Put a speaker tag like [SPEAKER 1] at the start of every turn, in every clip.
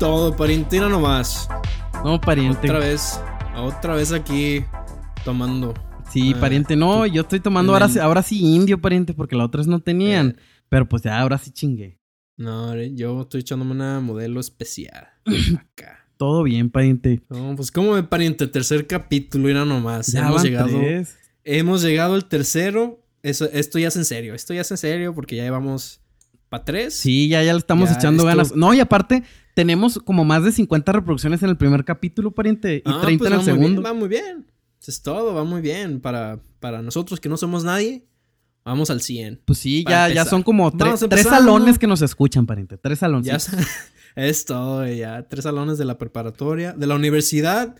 [SPEAKER 1] Todo, pariente, no nomás.
[SPEAKER 2] No, pariente.
[SPEAKER 1] Otra vez, otra vez aquí tomando.
[SPEAKER 2] Sí,
[SPEAKER 1] Ah,
[SPEAKER 2] pariente, no, yo estoy tomando ahora, ahora sí indio, pariente, porque la otra vez no tenían.
[SPEAKER 1] Eh.
[SPEAKER 2] Pero pues ya ahora sí chingué.
[SPEAKER 1] No, yo estoy echándome una modelo especial. Acá.
[SPEAKER 2] Todo bien, pariente.
[SPEAKER 1] No, pues como de pariente, tercer capítulo, era nomás.
[SPEAKER 2] Ya
[SPEAKER 1] hemos llegado.
[SPEAKER 2] tres.
[SPEAKER 1] Hemos llegado al tercero. Eso, esto ya es en serio. Esto ya es en serio porque ya llevamos para tres.
[SPEAKER 2] Sí, ya, ya le estamos
[SPEAKER 1] Ya,
[SPEAKER 2] echando
[SPEAKER 1] esto-
[SPEAKER 2] ganas. No, y aparte, tenemos como más de 50 reproducciones en el primer capítulo, pariente, y
[SPEAKER 1] Ah,
[SPEAKER 2] 30
[SPEAKER 1] pues
[SPEAKER 2] en el
[SPEAKER 1] bien,
[SPEAKER 2] segundo.
[SPEAKER 1] va muy bien. Eso es todo, va muy bien. Para, para nosotros que no somos nadie, vamos al 100.
[SPEAKER 2] Pues sí, ya, ya son como tre- tres salones que nos escuchan, pariente. Tres salones.
[SPEAKER 1] Ya es todo, ya. Tres salones de la preparatoria, de la universidad.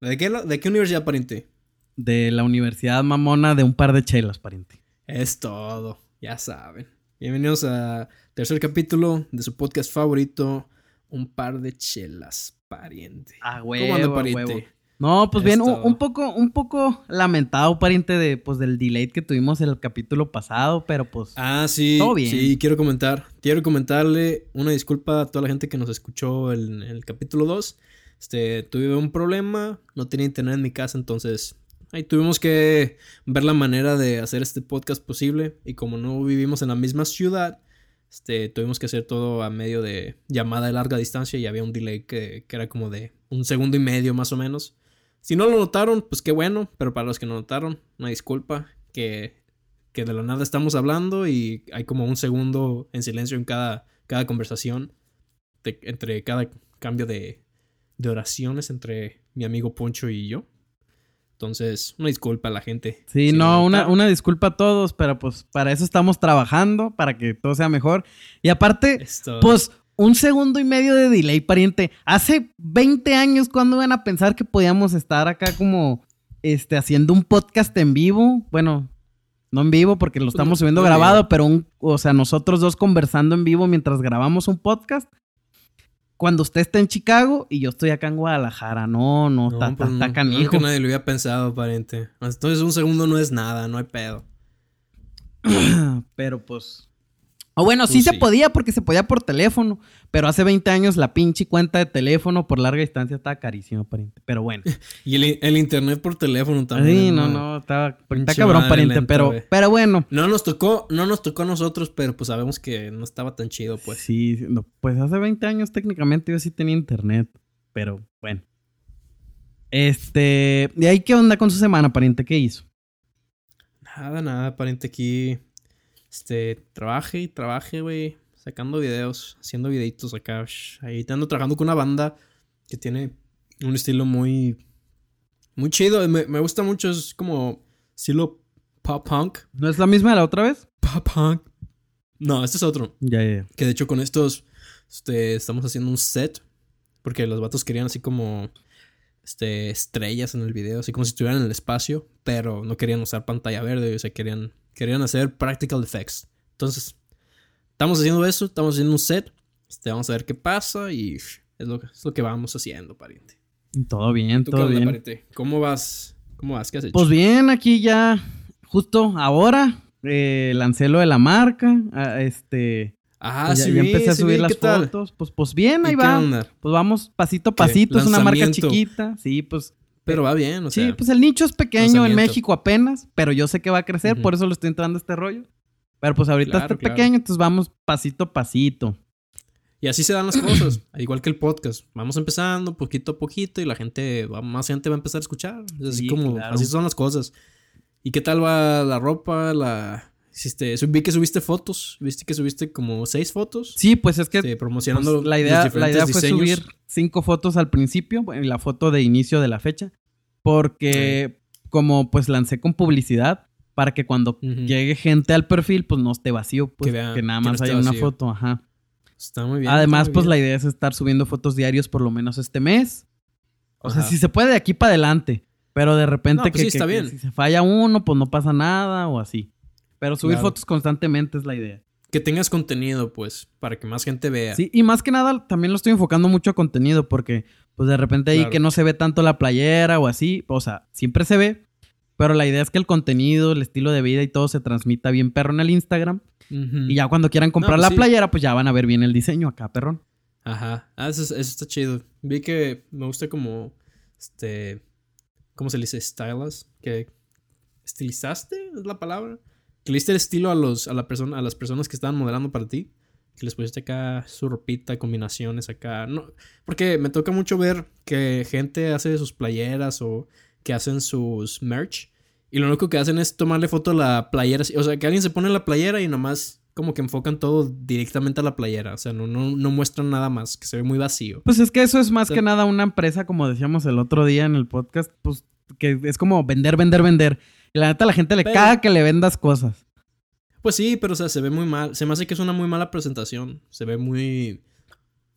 [SPEAKER 1] ¿De qué, de qué universidad, pariente?
[SPEAKER 2] De la Universidad Mamona de un par de chelas, pariente.
[SPEAKER 1] Es todo, ya saben. Bienvenidos a tercer capítulo de su podcast favorito, Un par de chelas, pariente.
[SPEAKER 2] Ah,
[SPEAKER 1] ¿Cómo anda, pariente?
[SPEAKER 2] No, pues bien, un, un poco, un poco lamentado, pariente, de, pues, del delay que tuvimos en el capítulo pasado, pero pues.
[SPEAKER 1] Ah, sí.
[SPEAKER 2] Todo bien.
[SPEAKER 1] Sí, quiero comentar. Quiero comentarle una disculpa a toda la gente que nos escuchó en el, capítulo 2. Este, tuve un problema, no tenía internet en mi casa, entonces ahí tuvimos que ver la manera de hacer este podcast posible. Y como no vivimos en la misma ciudad, este, tuvimos que hacer todo a medio de llamada de larga distancia y había un delay que, que era como de un segundo y medio más o menos. Si no lo notaron, pues qué bueno, pero para los que no notaron, una disculpa que que de la nada estamos hablando y hay como un segundo en silencio en cada, cada conversación, de- entre cada cambio de, de oraciones entre mi amigo Poncho y yo. Entonces, una disculpa a la gente.
[SPEAKER 2] Sí,
[SPEAKER 1] Si
[SPEAKER 2] no, una, una disculpa a todos, pero pues para eso estamos trabajando, para que todo sea mejor. Y aparte,
[SPEAKER 1] Esto-
[SPEAKER 2] pues un segundo y medio de delay, pariente. Hace 20 años, cuando iban a pensar que podíamos estar acá como este, haciendo un podcast en vivo? Bueno, no en vivo porque lo estamos
[SPEAKER 1] no-
[SPEAKER 2] subiendo
[SPEAKER 1] no en
[SPEAKER 2] grabado, pero un, o sea, nosotros dos conversando en vivo mientras grabamos un podcast. Cuando usted está en Chicago y yo estoy acá en Guadalajara. No, no,
[SPEAKER 1] No,
[SPEAKER 2] está
[SPEAKER 1] pues no,
[SPEAKER 2] canijo.
[SPEAKER 1] nadie lo había pensado, pariente. Entonces, un segundo no es nada, no hay pedo.
[SPEAKER 2] Pero pues. O bueno, sí se podía porque se podía por teléfono. Pero hace 20 años la pinche cuenta de teléfono por larga distancia estaba carísima, pariente. Pero bueno.
[SPEAKER 1] Y el, el internet por teléfono también.
[SPEAKER 2] Sí, no, no, estaba, está cabrón, pariente.
[SPEAKER 1] lenta,
[SPEAKER 2] pero, pero bueno.
[SPEAKER 1] No nos tocó, no nos tocó a nosotros, pero pues sabemos que no estaba tan chido, pues.
[SPEAKER 2] Sí, no, pues hace 20 años técnicamente yo sí tenía internet. Pero bueno. Este. ¿Y ahí qué onda con su semana, pariente? ¿Qué hizo?
[SPEAKER 1] Nada, nada, pariente aquí. Este, trabaje y trabaje, güey. Sacando videos, haciendo videitos acá. sh, Ahí te ando trabajando con una banda que tiene un estilo muy. Muy chido. Me, me gusta mucho. Es como estilo pop punk.
[SPEAKER 2] ¿No es la misma de la otra vez?
[SPEAKER 1] Pop punk. No, este es otro.
[SPEAKER 2] Ya, ya, ya.
[SPEAKER 1] Que de hecho con estos. Este, estamos haciendo un set. Porque los vatos querían así como. Este, estrellas en el video. Así como si estuvieran en el espacio. Pero no querían usar pantalla verde. O sea, querían. Querían hacer practical effects. Entonces. Estamos haciendo eso. Estamos haciendo un set. Este, vamos a ver qué pasa. Y es lo, que- es lo que vamos haciendo, pariente.
[SPEAKER 2] Todo bien,
[SPEAKER 1] ¿Tú qué
[SPEAKER 2] todo
[SPEAKER 1] onda,
[SPEAKER 2] bien.
[SPEAKER 1] pariente? ¿Cómo vas? ¿Cómo vas? ¿Qué has hecho?
[SPEAKER 2] Pues bien, aquí ya, justo ahora, eh, lancé lo de la marca. ah, este.
[SPEAKER 1] ah,
[SPEAKER 2] pues ya,
[SPEAKER 1] sí,
[SPEAKER 2] ya empecé a subir las fotos. Pues, pues bien, ahí
[SPEAKER 1] ¿Y qué
[SPEAKER 2] va.
[SPEAKER 1] onda?
[SPEAKER 2] Pues vamos pasito a
[SPEAKER 1] ¿Qué?
[SPEAKER 2] pasito. Es una marca chiquita. Sí, pues.
[SPEAKER 1] Pero va bien, o sea.
[SPEAKER 2] sí, pues el nicho es pequeño en. México apenas, pero yo sé que va a crecer,
[SPEAKER 1] Ujú.
[SPEAKER 2] por eso le estoy entrando a este rollo. Pero pues ahorita
[SPEAKER 1] Claro,
[SPEAKER 2] está
[SPEAKER 1] claro.
[SPEAKER 2] pequeño, entonces vamos pasito a pasito.
[SPEAKER 1] Y así se dan las cosas, igual que el podcast. Vamos empezando poquito a poquito y la gente, más gente va a empezar a escuchar. Es así
[SPEAKER 2] Sí,
[SPEAKER 1] como,
[SPEAKER 2] claro.
[SPEAKER 1] así son las cosas. ¿Y qué tal va la ropa? La, hiciste, vi que subiste fotos, viste que subiste como seis fotos.
[SPEAKER 2] Sí, pues es que
[SPEAKER 1] este, promocionando
[SPEAKER 2] Pues, la
[SPEAKER 1] los
[SPEAKER 2] idea, la
[SPEAKER 1] diferentes
[SPEAKER 2] idea fue
[SPEAKER 1] diseños.
[SPEAKER 2] subir cinco fotos al principio, y la foto de inicio de la fecha, porque como pues lancé con publicidad, para que cuando llegue gente al perfil, pues no esté vacío, pues
[SPEAKER 1] Que vea
[SPEAKER 2] que nada
[SPEAKER 1] no
[SPEAKER 2] más haya una
[SPEAKER 1] vacío.
[SPEAKER 2] foto, ajá.
[SPEAKER 1] Está muy bien.
[SPEAKER 2] Además,
[SPEAKER 1] muy
[SPEAKER 2] pues la idea es estar subiendo fotos diarios por lo menos este mes. O sea, si se puede de aquí para adelante, pero de repente
[SPEAKER 1] No, pues
[SPEAKER 2] que,
[SPEAKER 1] sí,
[SPEAKER 2] que-
[SPEAKER 1] está
[SPEAKER 2] que
[SPEAKER 1] bien.
[SPEAKER 2] si se falla uno, pues no pasa nada o así. Pero subir
[SPEAKER 1] Claro.
[SPEAKER 2] fotos constantemente es la idea.
[SPEAKER 1] Que tengas contenido, pues, para que más gente vea.
[SPEAKER 2] Sí, y más que nada también lo estoy enfocando mucho a contenido porque pues de repente ahí
[SPEAKER 1] Claro.
[SPEAKER 2] que no se ve tanto la playera o así, o sea, siempre se ve, pero la idea es que el contenido, el estilo de vida y todo se transmita bien perro en el Instagram y ya cuando quieran comprar
[SPEAKER 1] pues
[SPEAKER 2] la
[SPEAKER 1] sí.
[SPEAKER 2] playera pues ya van a ver bien el diseño acá, perrón.
[SPEAKER 1] Ajá. Ah, eso, es- eso está chido. Vi que me gusta como. Este. ¿Cómo se le dice? Stylas. Que. ¿Estilizaste? ¿Es la palabra? Que le diste el estilo a, los, a, la persona, a las personas que estaban modelando para ti. Que les pusiste acá su ropita, combinaciones acá. No, porque me toca mucho ver que gente hace sus playeras o que hacen sus merch. Y lo único que hacen es tomarle foto a la playera. O sea, que alguien se pone la playera y nomás como que enfocan todo directamente a la playera. O sea, no, no, no muestran nada más, que se ve muy vacío.
[SPEAKER 2] Pues es que eso es más que nada una empresa, como decíamos el otro día en el podcast, pues que es como vender, vender, vender. Y la neta a la gente le
[SPEAKER 1] Pero-
[SPEAKER 2] caga que le vendas cosas.
[SPEAKER 1] Pues sí, pero o sea, se ve muy mal. Se me hace que es una muy mala presentación. Se ve muy...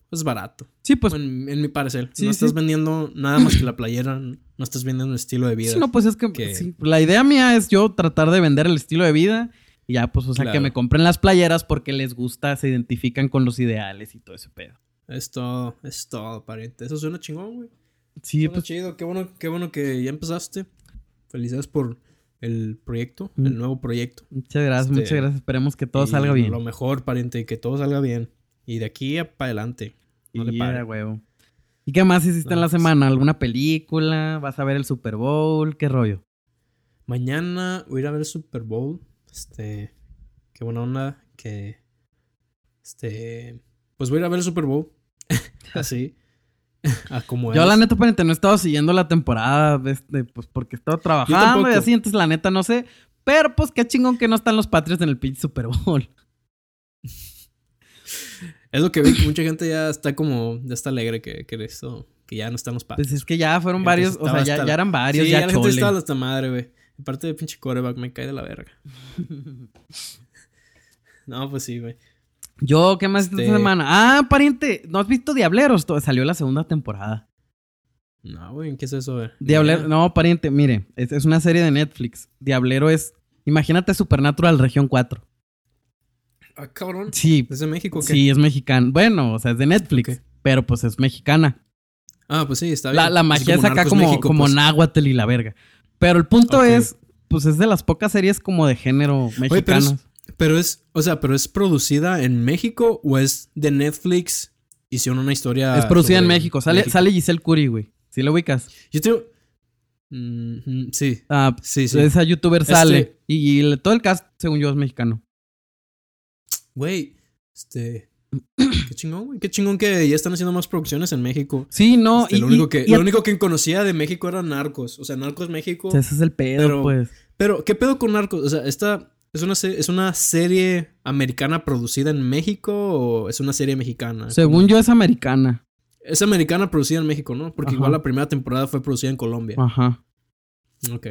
[SPEAKER 1] Pues barato.
[SPEAKER 2] Sí, pues
[SPEAKER 1] en, en mi parecer.
[SPEAKER 2] sí,
[SPEAKER 1] no estás
[SPEAKER 2] sí.
[SPEAKER 1] vendiendo nada más que la playera. No estás vendiendo un estilo de vida.
[SPEAKER 2] Sí, no, pues es que,
[SPEAKER 1] que-
[SPEAKER 2] sí, la idea mía es yo tratar de vender el estilo de vida y ya, pues, o sea, que me compren las playeras porque les gusta, se identifican con los ideales y todo ese pedo.
[SPEAKER 1] Es todo, es todo, pariente. Eso suena chingón, güey.
[SPEAKER 2] Sí,
[SPEAKER 1] Suena
[SPEAKER 2] pues,
[SPEAKER 1] chido. Qué bueno, qué bueno que ya empezaste. Felicidades por el proyecto,
[SPEAKER 2] Mm.
[SPEAKER 1] el nuevo proyecto.
[SPEAKER 2] muchas gracias,
[SPEAKER 1] este,
[SPEAKER 2] muchas gracias. Esperemos que todo
[SPEAKER 1] Y
[SPEAKER 2] salga bien.
[SPEAKER 1] Lo mejor, pariente, y que todo salga bien. Y de aquí para adelante. No le
[SPEAKER 2] Yeah,
[SPEAKER 1] pare.
[SPEAKER 2] huevo. ¿Y qué más hiciste
[SPEAKER 1] No,
[SPEAKER 2] en la
[SPEAKER 1] pues-
[SPEAKER 2] semana? ¿Alguna película? ¿Vas a ver el Super Bowl? ¿Qué rollo?
[SPEAKER 1] Mañana voy a ir a ver el Super Bowl. Este. Qué buena onda. Que. Este. Pues voy a ir a ver el Super Bowl. Así. A como
[SPEAKER 2] Yo,
[SPEAKER 1] es.
[SPEAKER 2] la neta, no he estado siguiendo la temporada, de este, pues porque he estado trabajando y así, entonces la neta no sé. Pero pues qué chingón que no están los Patriots en el pinche Super Bowl.
[SPEAKER 1] Es lo que vi. que Mucha gente ya está como. Ya está alegre que, que esto. Que ya no están los patos.
[SPEAKER 2] Pues es que ya fueron varios, o
[SPEAKER 1] estaba
[SPEAKER 2] sea, ya, ya eran varios,
[SPEAKER 1] sí,
[SPEAKER 2] ya,
[SPEAKER 1] ya la gente está hasta madre, güey. Aparte de pinche coreback, me cae de la verga. No, pues sí, güey.
[SPEAKER 2] Yo, ¿qué más hiciste esta
[SPEAKER 1] Este-
[SPEAKER 2] semana? Ah, pariente, ¿no has visto Diableros? Salió la segunda temporada.
[SPEAKER 1] No, güey, ¿qué es eso, güey?
[SPEAKER 2] Diablero, no, pariente, mire, es, es una serie de Netflix. Diablero es, imagínate Supernatural Región 4.
[SPEAKER 1] Ah, cabrón.
[SPEAKER 2] Sí,
[SPEAKER 1] ¿Es de México qué?
[SPEAKER 2] sí, es mexicana. Bueno, o sea, es de Netflix, pero pues es mexicana.
[SPEAKER 1] Ah, pues sí, está bien.
[SPEAKER 2] La, la magia es acá como,
[SPEAKER 1] México,
[SPEAKER 2] como
[SPEAKER 1] pues.
[SPEAKER 2] náhuatl y la verga. Pero el punto es, pues es de las pocas series como de género
[SPEAKER 1] pero es-
[SPEAKER 2] mexicanas.
[SPEAKER 1] Pero es, o sea, pero es producida en México o es de Netflix. Hicieron una historia.
[SPEAKER 2] es producida en México. Sale,
[SPEAKER 1] México?
[SPEAKER 2] sale Giselle Curi, güey. ¿Sí lo ubicas?
[SPEAKER 1] Yo te. Mm, mm, sí,
[SPEAKER 2] Ah,
[SPEAKER 1] sí, sí.
[SPEAKER 2] esa youtuber
[SPEAKER 1] Este-
[SPEAKER 2] sale. Y, todo el cast, según yo, es mexicano.
[SPEAKER 1] Güey, este. Qué chingón, güey. Qué chingón que ya están haciendo más producciones en México.
[SPEAKER 2] Sí, no.
[SPEAKER 1] Este,
[SPEAKER 2] y,
[SPEAKER 1] lo, único que,
[SPEAKER 2] y
[SPEAKER 1] lo único que conocía de México era Narcos. O sea, Narcos México.
[SPEAKER 2] Ese es el pedo,
[SPEAKER 1] Pero-
[SPEAKER 2] pues.
[SPEAKER 1] Pero, ¿qué pedo con Narcos? O sea, ¿esta es una, es una serie americana producida en México o es una serie mexicana?
[SPEAKER 2] Según yo, es americana.
[SPEAKER 1] Es americana producida en México, ¿no? Porque
[SPEAKER 2] Ajá.
[SPEAKER 1] igual la primera temporada fue producida en Colombia.
[SPEAKER 2] Ajá.
[SPEAKER 1] Ok.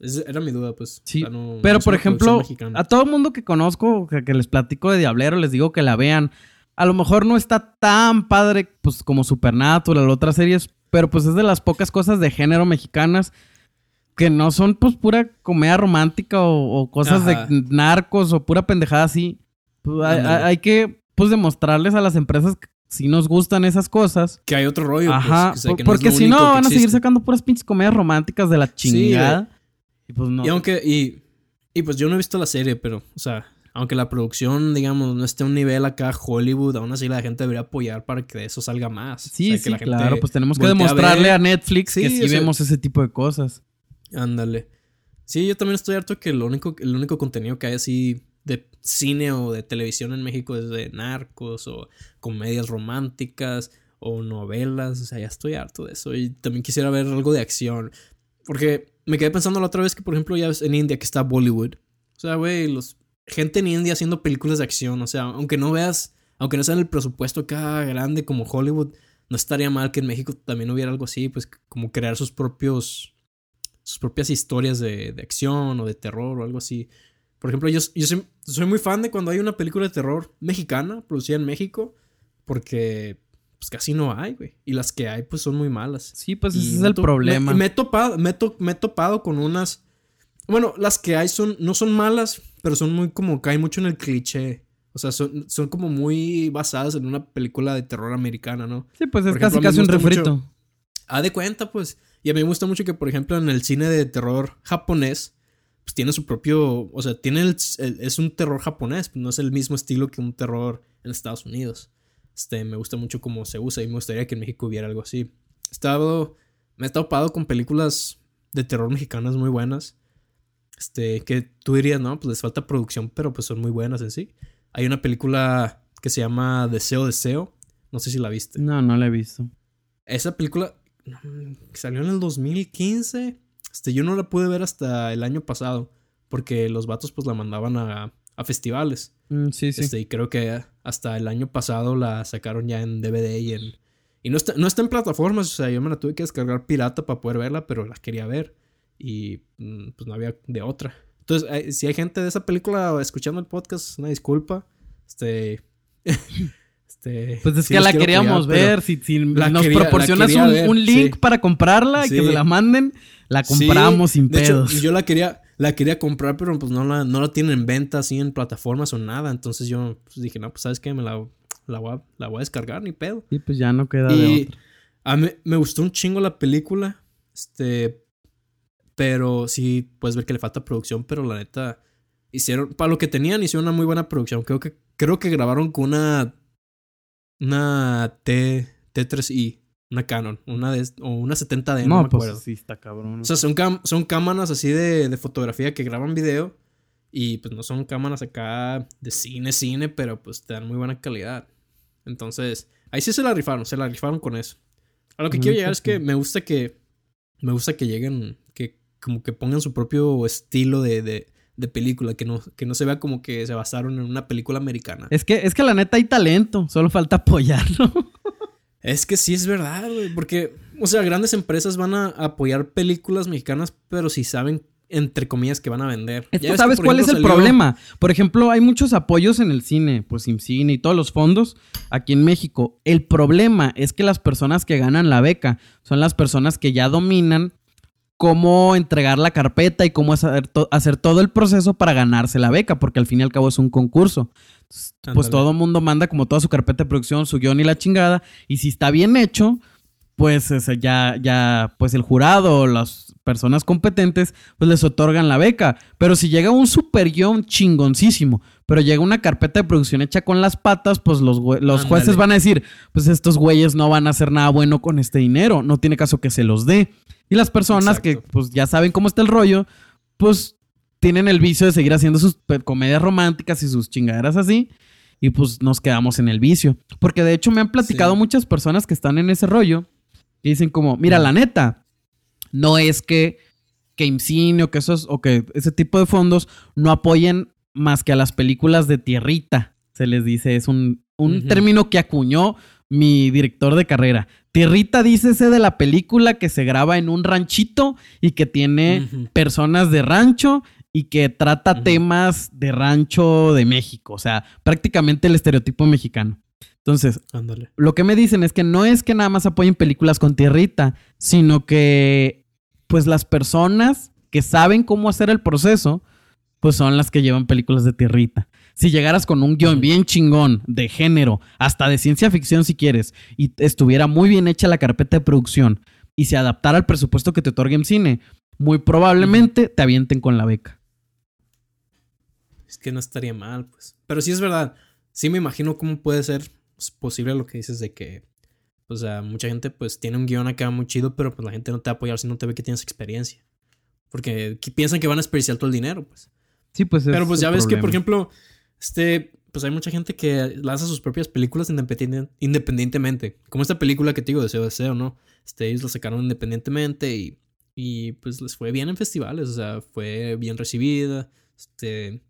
[SPEAKER 1] Esa era mi duda, pues.
[SPEAKER 2] Sí,
[SPEAKER 1] O sea, no-
[SPEAKER 2] Pero,
[SPEAKER 1] no es
[SPEAKER 2] por ejemplo, a todo mundo que conozco, que, que les platico de Diablero, les digo que la vean. A lo mejor no está tan padre, pues, como Supernatural o otras series, pero pues es de las pocas cosas de género mexicanas que no son, pues, pura comedia romántica o, o cosas
[SPEAKER 1] Ajá.
[SPEAKER 2] de narcos o pura pendejada así. Pues, hay, que, pues, demostrarles a las empresas que si nos gustan esas cosas.
[SPEAKER 1] Que hay otro rollo, pues,
[SPEAKER 2] Ajá,
[SPEAKER 1] que que no
[SPEAKER 2] porque si no,
[SPEAKER 1] que
[SPEAKER 2] van a seguir sacando puras pinches comedias románticas de la
[SPEAKER 1] Sí,
[SPEAKER 2] chingada. y pues no.
[SPEAKER 1] Y aunque, y, y pues yo no he visto la serie, pero, o sea, aunque la producción, digamos, no esté a un nivel acá Hollywood, aún así la gente debería apoyar para que de eso salga más.
[SPEAKER 2] Sí,
[SPEAKER 1] O sea, que
[SPEAKER 2] sí,
[SPEAKER 1] la gente
[SPEAKER 2] claro. Pues tenemos que
[SPEAKER 1] a
[SPEAKER 2] demostrarle a, Netflix que
[SPEAKER 1] Sí,
[SPEAKER 2] sí
[SPEAKER 1] o sea-
[SPEAKER 2] vemos ese tipo de cosas.
[SPEAKER 1] Ándale. Sí, yo también estoy harto que lo único, el único contenido que hay así de cine o de televisión en México es de narcos o comedias románticas o novelas. O sea, ya estoy harto de eso. Y también quisiera ver algo de acción. Porque me quedé pensando la otra vez que, por ejemplo, ya ves en India que está Bollywood. O sea, güey, los gente en India haciendo películas de acción. O sea, aunque no veas, aunque no sea en el presupuesto acá grande como Hollywood, no estaría mal que en México también hubiera algo así, pues como crear sus propios sus propias historias de, de acción o de terror o algo así. Por ejemplo, yo, yo soy, soy muy fan de cuando hay una película de terror mexicana producida en México, porque pues casi no hay, güey. Y las que hay, pues son muy malas.
[SPEAKER 2] Sí, pues
[SPEAKER 1] Y
[SPEAKER 2] ese es el problema.
[SPEAKER 1] Me, me he topado, me, to- me he topado con unas. Bueno, las que hay son, no son malas, pero son muy como caen mucho en el cliché. O sea, son, son como muy basadas en una película de terror americana, ¿no?
[SPEAKER 2] Sí, pues es
[SPEAKER 1] Por
[SPEAKER 2] casi
[SPEAKER 1] ejemplo,
[SPEAKER 2] casi un refrito.
[SPEAKER 1] mucho- Ah, de cuenta, pues. Y a mí me gusta mucho que, por ejemplo, en el cine de terror japonés, pues tiene su propio. O sea, tiene el, el- es un terror japonés, pues no es el mismo estilo que un terror en Estados Unidos. Este, me gusta mucho cómo se usa y me gustaría que en México hubiera algo así. He estado. Me he topado con películas de terror mexicanas muy buenas. Este, que tú dirías, no, pues les falta producción, pero pues son muy buenas en sí. Hay una película que se llama Deseo, Deseo. No sé si la viste.
[SPEAKER 2] No, no la he visto.
[SPEAKER 1] Esa película que salió en el 2015. Este, yo no la pude ver hasta el año pasado. Porque los vatos pues la mandaban a, a festivales.
[SPEAKER 2] Mm, sí, sí.
[SPEAKER 1] Este, y creo que hasta el año pasado la sacaron ya en DVD y en. Y no está, no está en plataformas. O sea, yo me la tuve que descargar pirata para poder verla, pero la quería ver. Y mm, pues no había de otra. Entonces, eh, si hay gente de esa película escuchando el podcast, una disculpa. Este. este
[SPEAKER 2] Pues es
[SPEAKER 1] sí
[SPEAKER 2] que la queríamos ver. Si, nos
[SPEAKER 1] quería-
[SPEAKER 2] proporcionas un,
[SPEAKER 1] ver,
[SPEAKER 2] un link
[SPEAKER 1] sí.
[SPEAKER 2] para comprarla y que
[SPEAKER 1] Sí.
[SPEAKER 2] me la manden, la compramos sin
[SPEAKER 1] de hecho,
[SPEAKER 2] pedos.
[SPEAKER 1] yo la quería, la quería comprar, pero pues no la, no la tienen en venta así en plataformas o nada. Entonces yo pues, dije, no, pues sabes qué, me la, la, voy a, la voy a descargar, ni pedo.
[SPEAKER 2] Y pues ya no queda de otra.
[SPEAKER 1] a mí me gustó un chingo la película. Este. Pero sí, puedes ver que le falta producción, pero la neta. Hicieron. Para lo que tenían, hicieron una muy buena producción. Creo que, creo que grabaron con una. Una T, T3i. Una Canon. Una de, o una 70D, no,
[SPEAKER 2] No,
[SPEAKER 1] me
[SPEAKER 2] pues
[SPEAKER 1] acuerdo.
[SPEAKER 2] sí está cabrón.
[SPEAKER 1] O sea, son, cam- son cámaras así de, de fotografía que graban video. Y pues no son cámaras acá de cine, cine, pero pues te dan muy buena calidad. Entonces, ahí sí se la rifaron, se la rifaron con eso. A lo que
[SPEAKER 2] Mm,
[SPEAKER 1] quiero llegar
[SPEAKER 2] pues
[SPEAKER 1] es que me gusta que. Me gusta que lleguen. Que como que pongan su propio estilo de, de, de película. Que no, que no se vea como que se basaron en una película americana.
[SPEAKER 2] Es que, es que la neta hay talento, solo falta apoyarlo.
[SPEAKER 1] Es que sí es verdad, güey. Porque, o sea, grandes empresas van a apoyar películas mexicanas, pero si saben, entre comillas, que van a vender.
[SPEAKER 2] Es que ¿sabes cuál es el
[SPEAKER 1] salió-
[SPEAKER 2] problema? Por ejemplo, hay muchos apoyos en el cine, pues IMCINE y todos los fondos aquí en México. El problema es que las personas que ganan la beca son las personas que ya dominan cómo entregar la carpeta y cómo hacer, to- hacer todo el proceso para ganarse la beca, porque al fin y al cabo es un concurso. Pues todo el mundo manda como toda su carpeta de producción, su guion y la chingada, y si está bien hecho, pues ese, ya, ya, pues el jurado o las personas competentes, pues les otorgan la beca. Pero si llega un super guion chingoncísimo, pero llega una carpeta de producción hecha con las patas, pues los, los jueces van a decir, pues estos güeyes no van a hacer nada bueno con este dinero, no tiene caso que se los dé. Y las personas que pues ya saben cómo está el rollo, pues tienen el vicio de seguir haciendo sus pe- comedias románticas y sus chingaderas así. Y pues nos quedamos en el vicio. Porque de hecho me han platicado
[SPEAKER 1] Sí.
[SPEAKER 2] muchas personas que están en ese rollo. Y dicen como, mira, la neta, no es que, que IMCINE o que esos, o que ese tipo de fondos no apoyen más que a las películas de tierrita. Se les dice, es un, un término que acuñó mi director de carrera. Tierrita dícese de la película que se graba en un ranchito y que tiene personas de rancho y que trata temas de rancho de México. O sea, prácticamente el estereotipo mexicano. Entonces,
[SPEAKER 1] Ándale.
[SPEAKER 2] lo que me dicen es que no es que nada más apoyen películas con tierrita, sino que pues las personas que saben cómo hacer el proceso, pues son las que llevan películas de tierrita. Si llegaras con un
[SPEAKER 1] guion
[SPEAKER 2] bien chingón, de género, hasta de ciencia ficción si quieres, y estuviera muy bien hecha la carpeta de producción, y se adaptara al presupuesto que te otorgue en cine, muy probablemente te avienten con la beca.
[SPEAKER 1] Es que no estaría mal, pues. Pero sí es verdad. Sí me imagino cómo puede ser posible lo que dices de que. O sea, mucha gente pues tiene un guion acá muy chido, pero pues la gente no te va a apoyar si no te ve que tienes experiencia. Porque piensan que van a desperdiciar todo el dinero, pues.
[SPEAKER 2] Sí, pues
[SPEAKER 1] Pero
[SPEAKER 2] es
[SPEAKER 1] pues ya ves que, por ejemplo, este, pues hay mucha gente que lanza sus propias películas independien- independientemente. Como esta película que te digo, Deseo, Deseo, ¿no? Este, ellos la sacaron independientemente y, y pues les fue bien en festivales, o sea, fue bien recibida, este,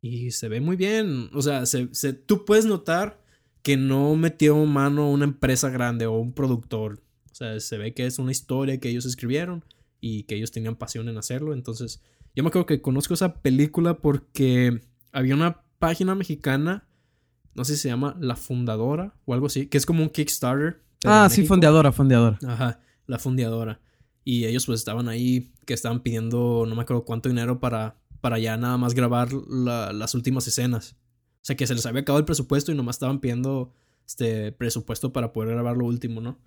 [SPEAKER 1] y se ve muy bien, o sea, se, se- tú puedes notar que no metió mano una empresa grande o un productor, o sea, se ve que es una historia que ellos escribieron y que ellos tenían pasión en hacerlo, entonces yo me acuerdo que conozco esa película porque había una página mexicana, no sé si se llama La Fundadora o algo así, que es como un Kickstarter.
[SPEAKER 2] Ah, sí,
[SPEAKER 1] México.
[SPEAKER 2] fondeadora, fondeadora.
[SPEAKER 1] Ajá, La Fundeadora. Y ellos pues estaban ahí, que estaban pidiendo no me acuerdo cuánto dinero para, para ya nada más grabar la- las últimas escenas. O sea, que se les había acabado el presupuesto y nomás estaban pidiendo este presupuesto para poder grabar lo último, ¿no?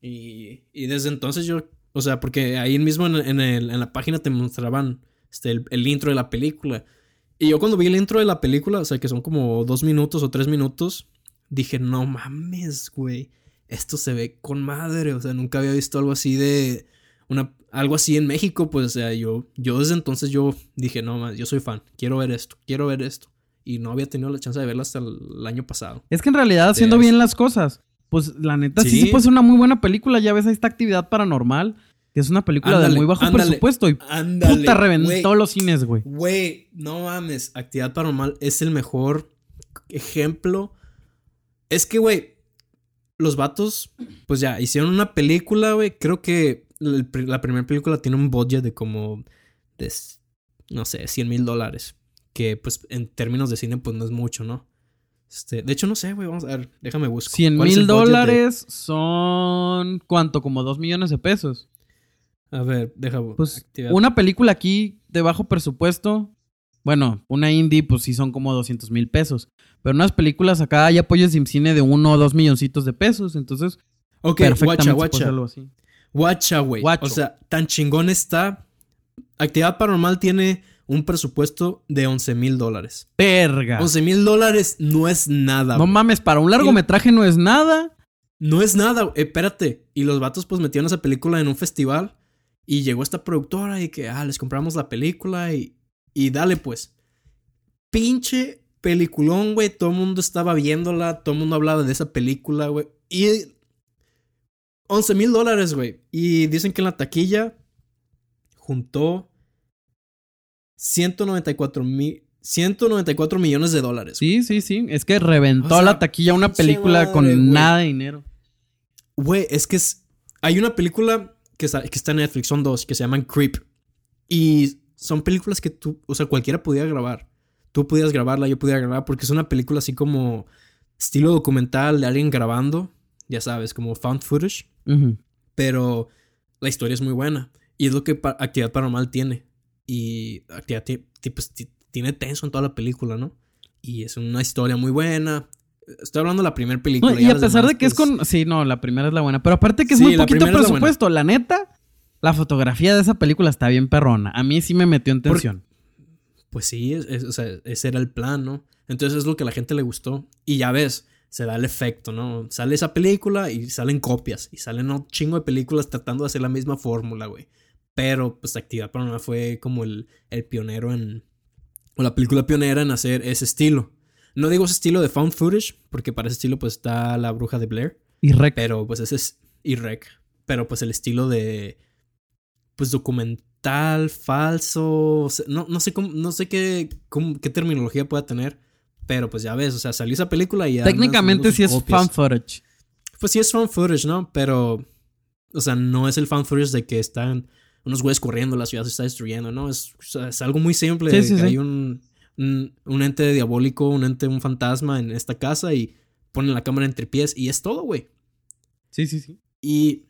[SPEAKER 1] y, y, desde entonces yo, o sea, porque ahí mismo en, en, el, en la página te mostraban este, el, el, intro de la película. Y yo cuando vi el intro de la película, o sea, que son como dos minutos o tres minutos, dije, no mames, güey, esto se ve con madre, o sea, nunca había visto algo así de, una, algo así en México, pues, o sea, yo, yo desde entonces yo dije, no, yo soy fan, quiero ver esto, quiero ver esto. Y no había tenido la chance de verla hasta el, año pasado.
[SPEAKER 2] Es que en realidad, haciendo bien las cosas, pues la neta sí, sí, puede ser una muy buena película. Ya ves esta actividad paranormal, que es una película de muy bajo presupuesto y puta reventó los cines, güey.
[SPEAKER 1] Güey, no mames, actividad paranormal es el mejor ejemplo. Es que, güey, los vatos, pues ya, hicieron una película, güey. Creo que la primera película tiene un budget de como, de, no sé, 100 mil dólares. Que pues en términos de cine pues no es mucho, ¿no? Este, de hecho no sé, güey, vamos a ver, déjame buscar.
[SPEAKER 2] 100 mil dólares son, ¿cuánto? Como 2 millones de pesos.
[SPEAKER 1] A ver, déjame.
[SPEAKER 2] Pues una película aquí de bajo presupuesto, bueno, una indie pues sí son como 200 mil pesos. Pero unas películas acá hay apoyos de cine de 1 o 2 milloncitos de pesos, entonces...
[SPEAKER 1] Ok, guacha, guacha. Guacha, güey. O sea, tan chingón está. Actividad Paranormal tiene un presupuesto de 11 mil dólares.
[SPEAKER 2] Perga.
[SPEAKER 1] 11 mil dólares no es nada.
[SPEAKER 2] No mames, para un largometraje no es nada.
[SPEAKER 1] No es nada, espérate. Y los vatos pues metieron esa película en un festival y llegó esta productora y que, ah, les compramos la película y, y dale pues. Pinche peliculón, güey. Todo el mundo estaba viéndola, todo el mundo hablaba de esa película, güey. Y 11 mil dólares, güey. Y dicen que en la taquilla juntó 194 mil. 194 millones de dólares.
[SPEAKER 2] Sí, sí, sí. Es que reventó la taquilla una película con nada de dinero.
[SPEAKER 1] Güey, es que es, hay una película que está, que está en Netflix, son dos, que se llaman Creep. Y son películas que tú, o sea, cualquiera podía grabar. Tú podías grabarla, yo podía grabar, porque es una película así como estilo documental de alguien grabando, ya sabes, como found footage. Pero la historia es muy buena. Y es lo que Actividad Paranormal tiene. Y Actividad pues, tiene tenso en toda la película, ¿no? Y es una historia muy buena. Estoy hablando de la primera película.
[SPEAKER 2] y a pesar de que es con. Sí, no, la primera es la buena. Pero aparte que es muy poquito presupuesto. La, neta, la fotografía de esa película está bien perrona. A mí sí me metió en tensión.
[SPEAKER 1] Pues sí, o sea, ese era el plan, ¿no? Entonces es lo que a la gente le gustó. Y ya ves, se da el efecto, ¿no? Sale esa película y salen copias. Y salen un chingo de películas tratando de hacer la misma fórmula, güey. Pero, pues, Actividad Paranormal fue como el, el pionero en. O la película pionera en hacer ese estilo. No digo ese estilo de found footage, porque para ese estilo, pues, está La Bruja de Blair.
[SPEAKER 2] Y Rec.
[SPEAKER 1] Pero, pues, ese es. Y Rec. Pero, pues, el estilo de. Pues, documental, falso. no, no sé cómo. No sé qué, qué terminología pueda tener. Pero pues ya ves, o sea, salió esa película y ya.
[SPEAKER 2] Técnicamente sí es fan footage.
[SPEAKER 1] Pues sí es fan footage, ¿no? Pero. O sea, no es el fan footage de que están unos güeyes corriendo, la ciudad se está destruyendo, ¿no? Es, es algo muy simple. Sí, sí, sí. Hay un, un, ente diabólico, un ente, un fantasma en esta casa y ponen la cámara entre pies y es todo, güey.
[SPEAKER 2] Sí, sí, sí.
[SPEAKER 1] Y.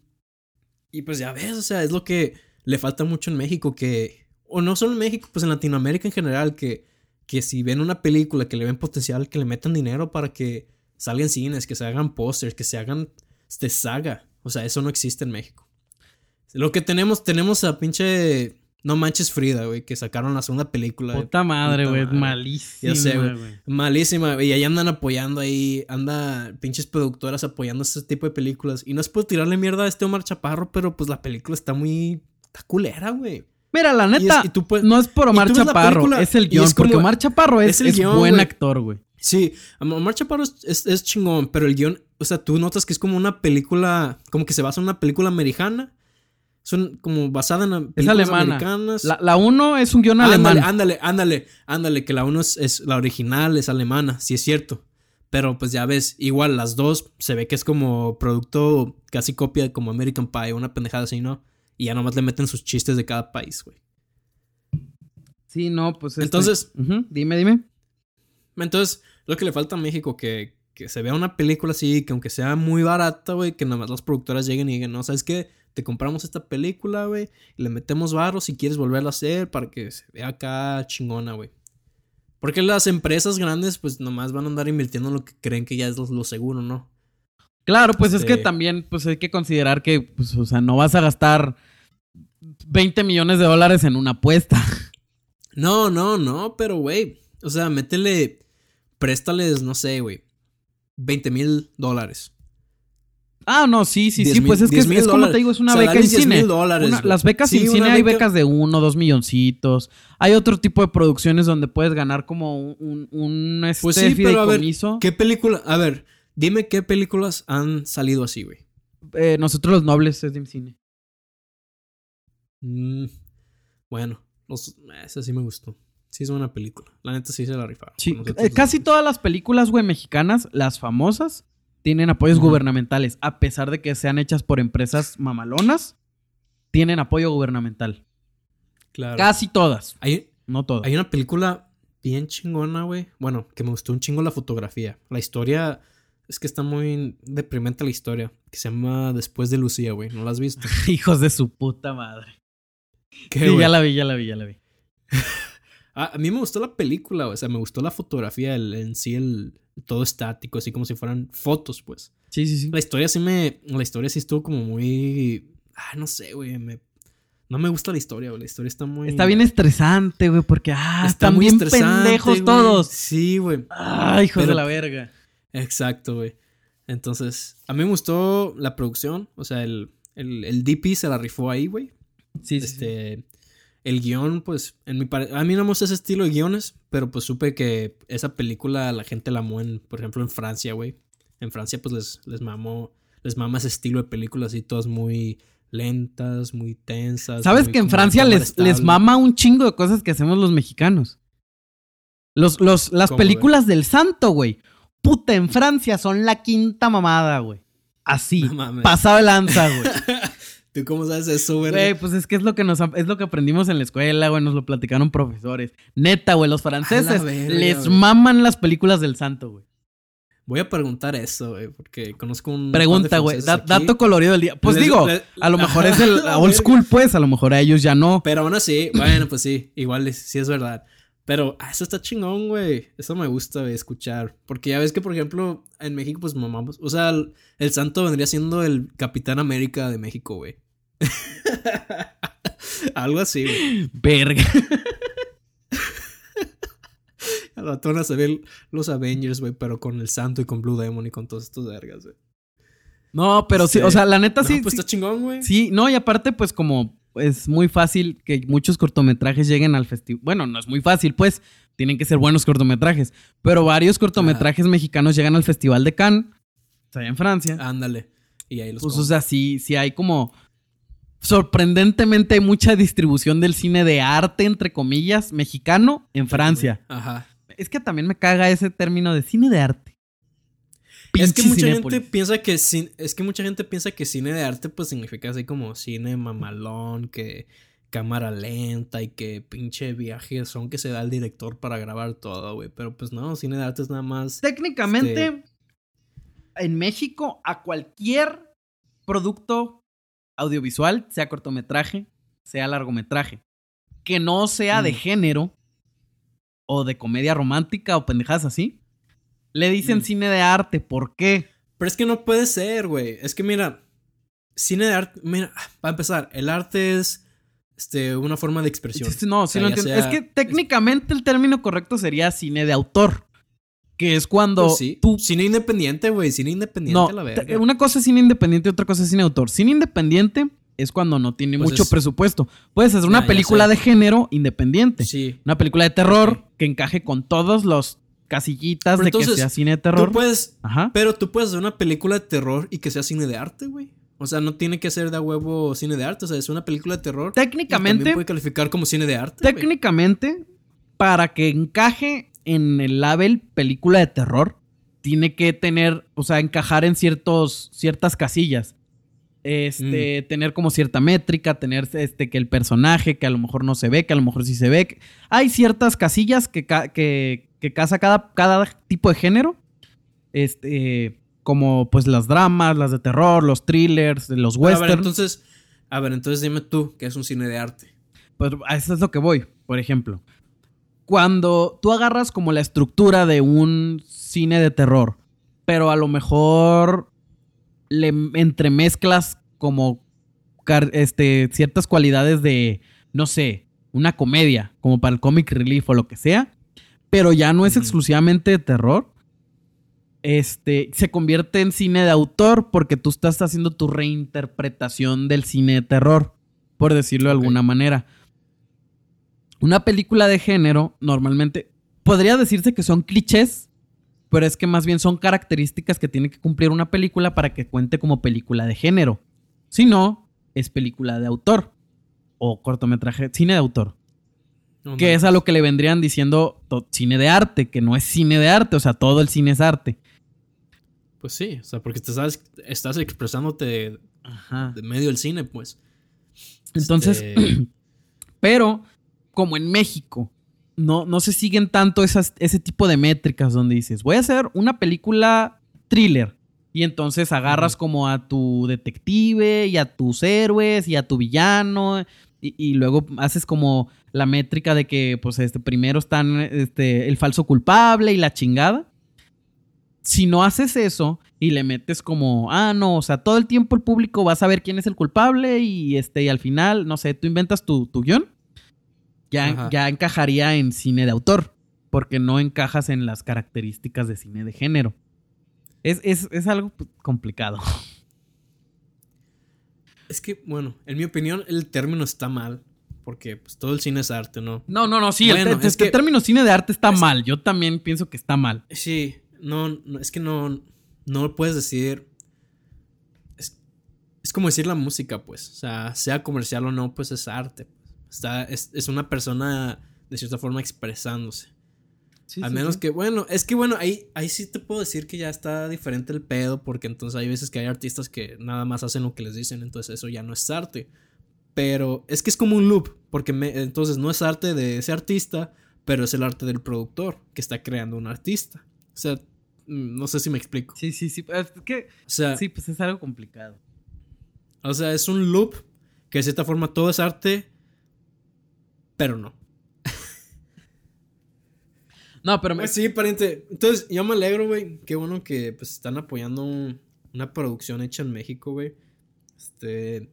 [SPEAKER 1] Y pues ya ves, o sea, es lo que le falta mucho en México que. O no solo en México, pues en Latinoamérica en general, que que si ven una película que le ven potencial, que le metan dinero para que salgan cines, que se hagan pósters, que se hagan este saga. O sea, eso no existe en México. Lo que tenemos, tenemos a pinche No Manches Frida, güey, que sacaron la segunda película.
[SPEAKER 2] Puta madre, güey, malísima. Ya sé, güey.
[SPEAKER 1] Malísima, y ahí andan apoyando ahí, anda pinches productoras apoyando ese tipo de películas. Y no es por tirarle mierda a este Omar Chaparro, pero pues la película está muy... Está culera, güey.
[SPEAKER 2] Mira, la neta, no es por Omar Chaparro, es el guion. porque Omar Chaparro es, es, buen actor, güey.
[SPEAKER 1] Sí, Omar Chaparro es, chingón, pero el guion, o sea, tú notas que es como una película, como que se basa en una película americana. Son como basada en películas americanas.
[SPEAKER 2] La uno es un guion alemán.
[SPEAKER 1] Ándale, ándale, ándale, que la uno es, es, la original, es alemana, sí es cierto. Pero pues ya ves, igual las dos se ve que es como producto casi copia como American Pie, una pendejada así, ¿no? Y ya nomás le meten sus chistes de cada país, güey.
[SPEAKER 2] Sí, no, pues.
[SPEAKER 1] Este, Entonces.
[SPEAKER 2] Dime, dime.
[SPEAKER 1] Entonces, lo que le falta a México, que, que se vea una película así, que aunque sea muy barata, güey, que nada más las productoras lleguen y digan, no, ¿sabes qué? Te compramos esta película, güey, y le metemos varos si quieres volverla a hacer para que se vea acá chingona, güey. Porque las empresas grandes, pues nomás van a andar invirtiendo en lo que creen que ya es lo, lo seguro, ¿no?
[SPEAKER 2] Claro, pues es que
[SPEAKER 1] Este-
[SPEAKER 2] también pues hay que considerar que, pues, o sea, no vas a gastar 20 millones de dólares en una apuesta.
[SPEAKER 1] No, no, no, pero güey. O sea, métele. Préstales, no sé, güey. 20 mil dólares.
[SPEAKER 2] Ah, no, sí, sí,
[SPEAKER 1] 10
[SPEAKER 2] sí,
[SPEAKER 1] mil-
[SPEAKER 2] pues es que
[SPEAKER 1] 10
[SPEAKER 2] es, como te digo, es una beca en
[SPEAKER 1] dale 10
[SPEAKER 2] cine.
[SPEAKER 1] dólares,
[SPEAKER 2] Una- las becas
[SPEAKER 1] Sí,
[SPEAKER 2] en cine hay
[SPEAKER 1] beca-
[SPEAKER 2] becas de uno, dos milloncitos. Hay otro tipo de producciones donde puedes ganar como un, un, un, este
[SPEAKER 1] Pues sí, pero a ver,
[SPEAKER 2] fideicomiso.
[SPEAKER 1] ¿qué película? A ver, dime qué películas han salido así, güey.
[SPEAKER 2] Eh, nosotros los nobles es de cine.
[SPEAKER 1] Mm, bueno, los, esa sí me gustó. Sí es una película. La neta sí se la rifaron.
[SPEAKER 2] Sí, eh, casi todas las películas, güey, mexicanas, las famosas, tienen apoyos gubernamentales. A pesar de que sean hechas por empresas mamalonas, tienen apoyo gubernamental.
[SPEAKER 1] Claro.
[SPEAKER 2] Casi todas,
[SPEAKER 1] Hay,
[SPEAKER 2] no todas.
[SPEAKER 1] hay una película bien chingona, güey. Bueno, que me gustó un chingo la fotografía. La historia es que está muy deprimente la historia. Que se llama Después de Lucía, güey. ¿No la has visto?
[SPEAKER 2] Hijos de su puta madre.
[SPEAKER 1] ¿Qué,
[SPEAKER 2] Sí, ya la vi, ya la vi, ya la vi.
[SPEAKER 1] Ah, a mí me gustó la película. O sea, me gustó la fotografía, el, en sí, el todo estático, así como si fueran fotos, pues.
[SPEAKER 2] Sí, sí, sí.
[SPEAKER 1] La historia sí me. La historia sí estuvo como muy. Ah, no sé, güey. Me, no me gusta la historia, güey. La historia está muy.
[SPEAKER 2] Está bien estresante, güey, porque ah,
[SPEAKER 1] Está
[SPEAKER 2] están
[SPEAKER 1] muy
[SPEAKER 2] bien pendejos
[SPEAKER 1] güey.
[SPEAKER 2] todos.
[SPEAKER 1] Sí, güey.
[SPEAKER 2] Ah, hijos de
[SPEAKER 1] Pero-
[SPEAKER 2] la verga.
[SPEAKER 1] Exacto, güey. Entonces, a mí me gustó la producción. O sea, el, el, el DP se la rifó ahí, güey.
[SPEAKER 2] Sí, sí, sí.
[SPEAKER 1] El guion, pues, en mi pare- a mí no me gusta ese estilo de guiones, pero pues supe que esa película la gente la amó en, por ejemplo, en Francia, güey. En Francia, pues les, les mamó, les mama ese estilo de películas así, todas muy lentas, muy tensas.
[SPEAKER 2] ¿Sabes
[SPEAKER 1] muy
[SPEAKER 2] que en Francia les, les mama un chingo de cosas que hacemos los mexicanos? Los, los, las
[SPEAKER 1] ¿Cómo,
[SPEAKER 2] películas del santo, güey. Puta, en Francia son la quinta mamada, güey. Así.
[SPEAKER 1] No
[SPEAKER 2] pasado de lanza, güey.
[SPEAKER 1] ¿Tú cómo sabes eso, güey?
[SPEAKER 2] Güey, pues es que es lo que nos es lo que aprendimos en la escuela, güey, nos lo platicaron profesores. Neta, güey, los franceses
[SPEAKER 1] verga,
[SPEAKER 2] les maman las películas del santo, güey.
[SPEAKER 1] Voy a preguntar eso, güey, porque conozco un.
[SPEAKER 2] Pregunta, güey, da- dato colorido del día. Pues
[SPEAKER 1] Les-
[SPEAKER 2] digo, a lo mejor es el old school, pues, a lo mejor a ellos ya no.
[SPEAKER 1] Pero aún así, bueno, pues sí, igual sí es verdad. Pero ah, eso está chingón, güey. Eso me gusta güey, escuchar. Porque ya ves que, por ejemplo, en México, pues mamamos. O sea, el, el santo vendría siendo el Capitán América de México, güey. Algo así, güey.
[SPEAKER 2] Verga.
[SPEAKER 1] Al rato van a saber los Avengers, güey, pero con el santo y con Blue Demon y con todos estos vergas, güey.
[SPEAKER 2] No, pero sí,
[SPEAKER 1] Sí.
[SPEAKER 2] o sea, la neta
[SPEAKER 1] No,
[SPEAKER 2] sí.
[SPEAKER 1] pues
[SPEAKER 2] sí,
[SPEAKER 1] está chingón, güey.
[SPEAKER 2] sí, no, y aparte, pues como es muy fácil que muchos cortometrajes lleguen al festival. Bueno, no es muy fácil, pues, tienen que ser buenos cortometrajes. Pero varios cortometrajes mexicanos llegan al Festival de Cannes, o sea, en Francia.
[SPEAKER 1] Ándale. Y ahí los
[SPEAKER 2] Pues, o sea, sí, sí hay como. Sorprendentemente hay mucha distribución del cine de arte, entre comillas, mexicano en Francia.
[SPEAKER 1] Ajá.
[SPEAKER 2] Es que también me caga ese término de cine de arte.
[SPEAKER 1] Es que mucha
[SPEAKER 2] Cinépolis.
[SPEAKER 1] gente piensa que es que mucha gente piensa que cine de arte pues significa así como cine mamalón, que cámara lenta y que pinche viaje son que se da el director para grabar todo, güey, pero pues no, cine de arte es nada más
[SPEAKER 2] Técnicamente,
[SPEAKER 1] Este-
[SPEAKER 2] en México, a cualquier producto audiovisual, sea cortometraje, sea largometraje, que no sea de
[SPEAKER 1] Mm.
[SPEAKER 2] género o de comedia romántica o pendejadas así, le dicen
[SPEAKER 1] Mm.
[SPEAKER 2] cine de arte. ¿Por qué?
[SPEAKER 1] Pero es que no puede ser, güey. Es que mira, cine de arte, mira, para empezar, el arte es este una forma de expresión.
[SPEAKER 2] Sí, No,
[SPEAKER 1] O
[SPEAKER 2] sí
[SPEAKER 1] sea,
[SPEAKER 2] lo entiendo.
[SPEAKER 1] sea-
[SPEAKER 2] es que técnicamente el término correcto sería cine de autor. Que es cuando
[SPEAKER 1] Pues sí,
[SPEAKER 2] tú.
[SPEAKER 1] cine independiente, güey, cine independiente
[SPEAKER 2] No,
[SPEAKER 1] la verga.
[SPEAKER 2] una cosa es cine independiente y otra cosa es cine autor. Cine independiente es cuando no tiene
[SPEAKER 1] Pues
[SPEAKER 2] mucho
[SPEAKER 1] es-
[SPEAKER 2] presupuesto. Puedes hacer una
[SPEAKER 1] ya
[SPEAKER 2] película de género independiente.
[SPEAKER 1] Sí.
[SPEAKER 2] Una película de terror que encaje con todos los casillitas
[SPEAKER 1] Pero
[SPEAKER 2] de que sea cine de
[SPEAKER 1] Tú
[SPEAKER 2] terror.
[SPEAKER 1] puedes
[SPEAKER 2] Ajá.
[SPEAKER 1] Pero tú puedes hacer una película de terror y que sea cine de arte, güey. O sea, no tiene que ser de a huevo cine de arte. O sea, es una película de terror. y
[SPEAKER 2] Técnicamente,
[SPEAKER 1] también puede calificar como cine de arte.
[SPEAKER 2] técnicamente, para que encaje en el label película de terror, tiene que tener, o sea, encajar en ciertos, ciertas casillas. Este,
[SPEAKER 1] Mm.
[SPEAKER 2] tener como cierta métrica, tener este, que el personaje, que a lo mejor no se ve, que a lo mejor sí se ve. Hay ciertas casillas que, ca- que, que casa cada, cada tipo de género. Este, como pues las dramas, las de terror, los thrillers, los
[SPEAKER 1] Pero, a ver,
[SPEAKER 2] westerns.
[SPEAKER 1] entonces, a ver, entonces dime tú que es un cine de arte.
[SPEAKER 2] Pues a eso es lo que voy, por ejemplo. Cuando tú agarras como la estructura de un cine de terror, pero a lo mejor le entremezclas como este, ciertas cualidades de, no sé, una comedia, como para el comic relief o lo que sea, pero ya no es exclusivamente de terror. Este se convierte en cine de autor porque tú estás haciendo tu reinterpretación del cine de terror, por decirlo de alguna manera. Una película de género, normalmente, podría decirse que son clichés, pero es que más bien son características que tiene que cumplir una película para que cuente como película de género. Si no, es película de autor o cortometraje, cine de autor. que es a lo que le vendrían diciendo cine de arte, que no es cine de arte, o sea, todo el cine es arte.
[SPEAKER 1] Pues sí, o sea, porque te estás, estás expresándote de medio del cine, pues.
[SPEAKER 2] Entonces, este pero como en México, no, no se siguen tanto esas, ese tipo de métricas donde dices, voy a hacer una película thriller. Y entonces agarras como a tu detective y a tus héroes y a tu villano. Y, luego haces como la métrica de que, pues, este, primero están este, el falso culpable y la chingada. Si no haces eso y le metes como, ah, no, o sea, todo el tiempo el público va a saber quién es el culpable y, este, y al final, no sé, tú inventas tu, tu guion ya, encajaría en cine de autor, porque no encajas en las características de cine de género. Es, algo pues, complicado.
[SPEAKER 1] Es que, bueno, en mi opinión, el término está mal. Porque pues, todo el cine es arte, ¿no?
[SPEAKER 2] No, no, no, sí. el, es que, término cine de arte está mal. Yo también pienso que está mal.
[SPEAKER 1] Sí, no, es que no, no puedes decir. Es, es, como decir la música, pues. O sea, sea comercial o no, pues es arte es, una persona de cierta forma expresándose. Al menos que, bueno, es que bueno, ahí, ahí sí te puedo decir que ya está diferente el pedo, porque entonces hay veces que hay artistas que nada más hacen lo que les dicen, entonces eso ya no es arte. Pero es que es como un loop, porque entonces no es arte de ese artista, pero es el arte del productor que está creando un artista. O sea, mm, no sé si me explico.
[SPEAKER 2] Sí, sí, sí. Es que, sí, pues es algo complicado.
[SPEAKER 1] O sea, es un loop que de cierta forma todo es arte, pero no.
[SPEAKER 2] no, pero...
[SPEAKER 1] Pues sí, pariente. Entonces, yo me alegro, güey. Qué bueno que pues están apoyando una producción hecha en México, güey. Este...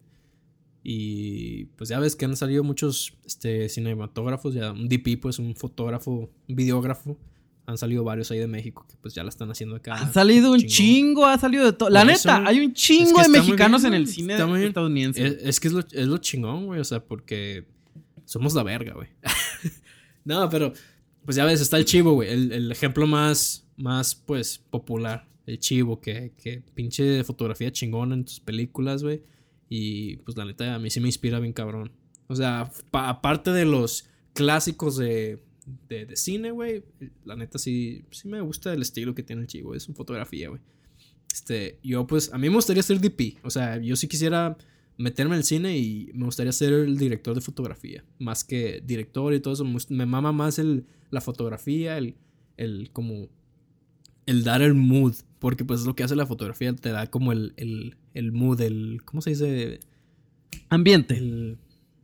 [SPEAKER 1] Y pues ya ves que han salido muchos este, cinematógrafos, ya un DP, pues un fotógrafo, un videógrafo. Han salido varios ahí de México que pues ya la están haciendo acá.
[SPEAKER 2] Ha salido un chingo, ha salido de todo. La neta, hay un chingo de mexicanos en el cine estadounidense.
[SPEAKER 1] Es, es, que es lo, es lo chingón, güey. O sea, porque somos la verga, güey. no, pero pues ya ves, está el chivo, güey. El, ejemplo más, más, pues, popular. El chivo, que, que pinche fotografía chingona en tus películas, güey. Y pues la neta, a mí sí me inspira bien cabrón. O sea, aparte de los clásicos de, de, de cine, güey. La neta sí, sí me gusta el estilo que tiene el chivo. Es su fotografía, güey. Este, yo pues, a mí me gustaría ser DP. O sea, yo sí quisiera meterme al cine y me gustaría ser el director de fotografía, más que director y todo eso. Me mama más el, la fotografía, el, el como el dar el mood, porque pues es lo que hace la fotografía, te da como el, el, el mood, el, ¿cómo se dice?
[SPEAKER 2] Ambiente.
[SPEAKER 1] El,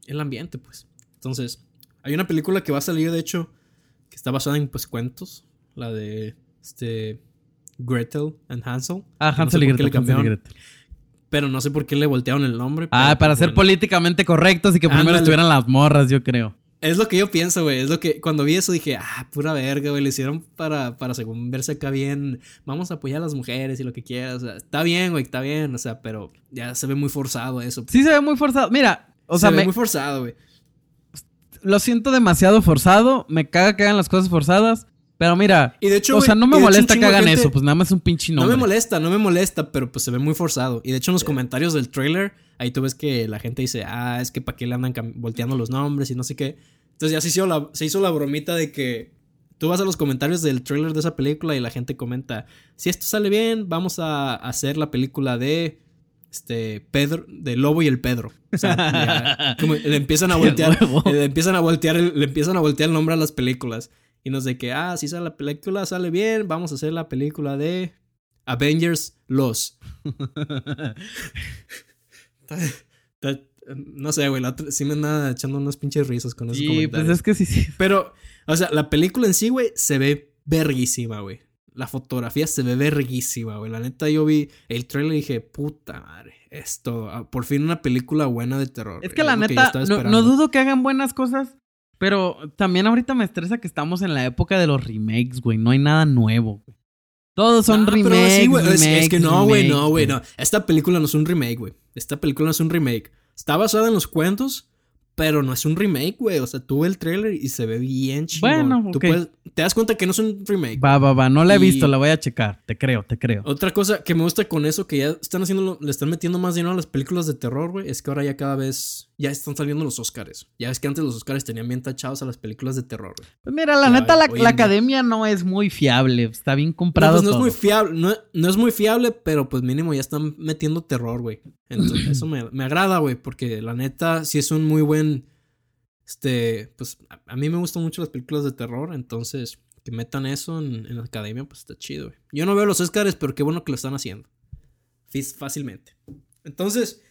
[SPEAKER 1] el, ambiente, pues. Entonces, hay una película que va a salir, de hecho, que está basada en pues cuentos, la de este Gretel and Hansel.
[SPEAKER 2] Ah, Hansel, y Gretel, Hansel y Gretel.
[SPEAKER 1] Pero no sé por qué le voltearon el nombre.
[SPEAKER 2] Ah, para ser políticamente correctos y que primero estuvieran las morras, yo creo.
[SPEAKER 1] Es lo que yo pienso, güey. Es lo que cuando vi eso dije, ah, pura verga, güey. Le hicieron para, para según verse acá bien. Vamos a apoyar a las mujeres y lo que quieras. O sea, está bien, güey, está bien. O sea, pero ya se ve muy forzado eso.
[SPEAKER 2] Sí, se ve muy forzado. Mira, o sea.
[SPEAKER 1] Se ve muy forzado, güey.
[SPEAKER 2] Lo siento demasiado forzado. Me caga que hagan las cosas forzadas. Pero mira, y de hecho, o sea, no me molesta que hagan eso, pues nada más es un pinche nombre.
[SPEAKER 1] No me molesta, no me molesta, pero pues se ve muy forzado. Y de hecho en los comentarios del trailer, ahí tú ves que la gente dice, ah, es que para qué le andan volteando los nombres y no sé qué. Entonces ya se hizo la, se hizo la bromita de que tú vas a los comentarios del trailer de esa película y la gente comenta, si esto sale bien, vamos a hacer la película de este Pedro de Lobo y el Pedro. O sea, le empiezan a voltear, le empiezan a voltear, le empiezan a voltear el nombre a las películas. Y nos de que, ah, si sale la película, sale bien, vamos a hacer la película de Avengers Los. No sé, güey. Sí me anda echando unas pinches risas con esos
[SPEAKER 2] Sí,
[SPEAKER 1] comentarios.
[SPEAKER 2] pues es que sí, sí.
[SPEAKER 1] Pero, o sea, la película en sí, güey, se ve verguísima, güey. La fotografía se ve verguísima, güey. La neta, yo vi el trailer y dije, puta madre, esto, ah, por fin una película buena de terror.
[SPEAKER 2] Es que la neta, no,
[SPEAKER 1] esperando.
[SPEAKER 2] no dudo que hagan buenas cosas, pero también ahorita me estresa que estamos en la época de los remakes, güey. No hay nada nuevo, güey. Todos son
[SPEAKER 1] No, pero
[SPEAKER 2] remakes,
[SPEAKER 1] sí, güey, es- que no, güey, no, güey, no. Esta película no es un remake, güey. Esta película no es un remake. Está basada en los cuentos, pero no es un remake, güey. O sea, tú ves el trailer y se ve bien chingón.
[SPEAKER 2] Bueno,
[SPEAKER 1] Tú
[SPEAKER 2] ok.
[SPEAKER 1] puedes- te das cuenta que no es un remake.
[SPEAKER 2] Va, va, va. No la he
[SPEAKER 1] Y-
[SPEAKER 2] visto, la voy a checar. Te creo, te creo.
[SPEAKER 1] Otra cosa que me gusta con eso, que ya están haciendo, le están metiendo más dinero a las películas de terror, güey, es que ahora ya cada vez, ya están saliendo los Oscars. Ya ves que antes los Oscars tenían bien tachados a las películas de terror, güey.
[SPEAKER 2] Pues mira, la
[SPEAKER 1] Ya,
[SPEAKER 2] neta, la, la academia no es muy fiable. Está bien
[SPEAKER 1] No,
[SPEAKER 2] comprado
[SPEAKER 1] pues no es muy fiable, no, no es muy fiable, pero pues mínimo ya están metiendo terror, güey. Entonces, eso me, me agrada, güey, porque la neta sí es un muy buen, este, pues a, a mí me gustan mucho las películas de terror, entonces que metan eso en, en la academia, pues está chido, güey. Yo no veo los Oscars, pero qué bueno que lo están haciendo. Fácilmente. Entonces,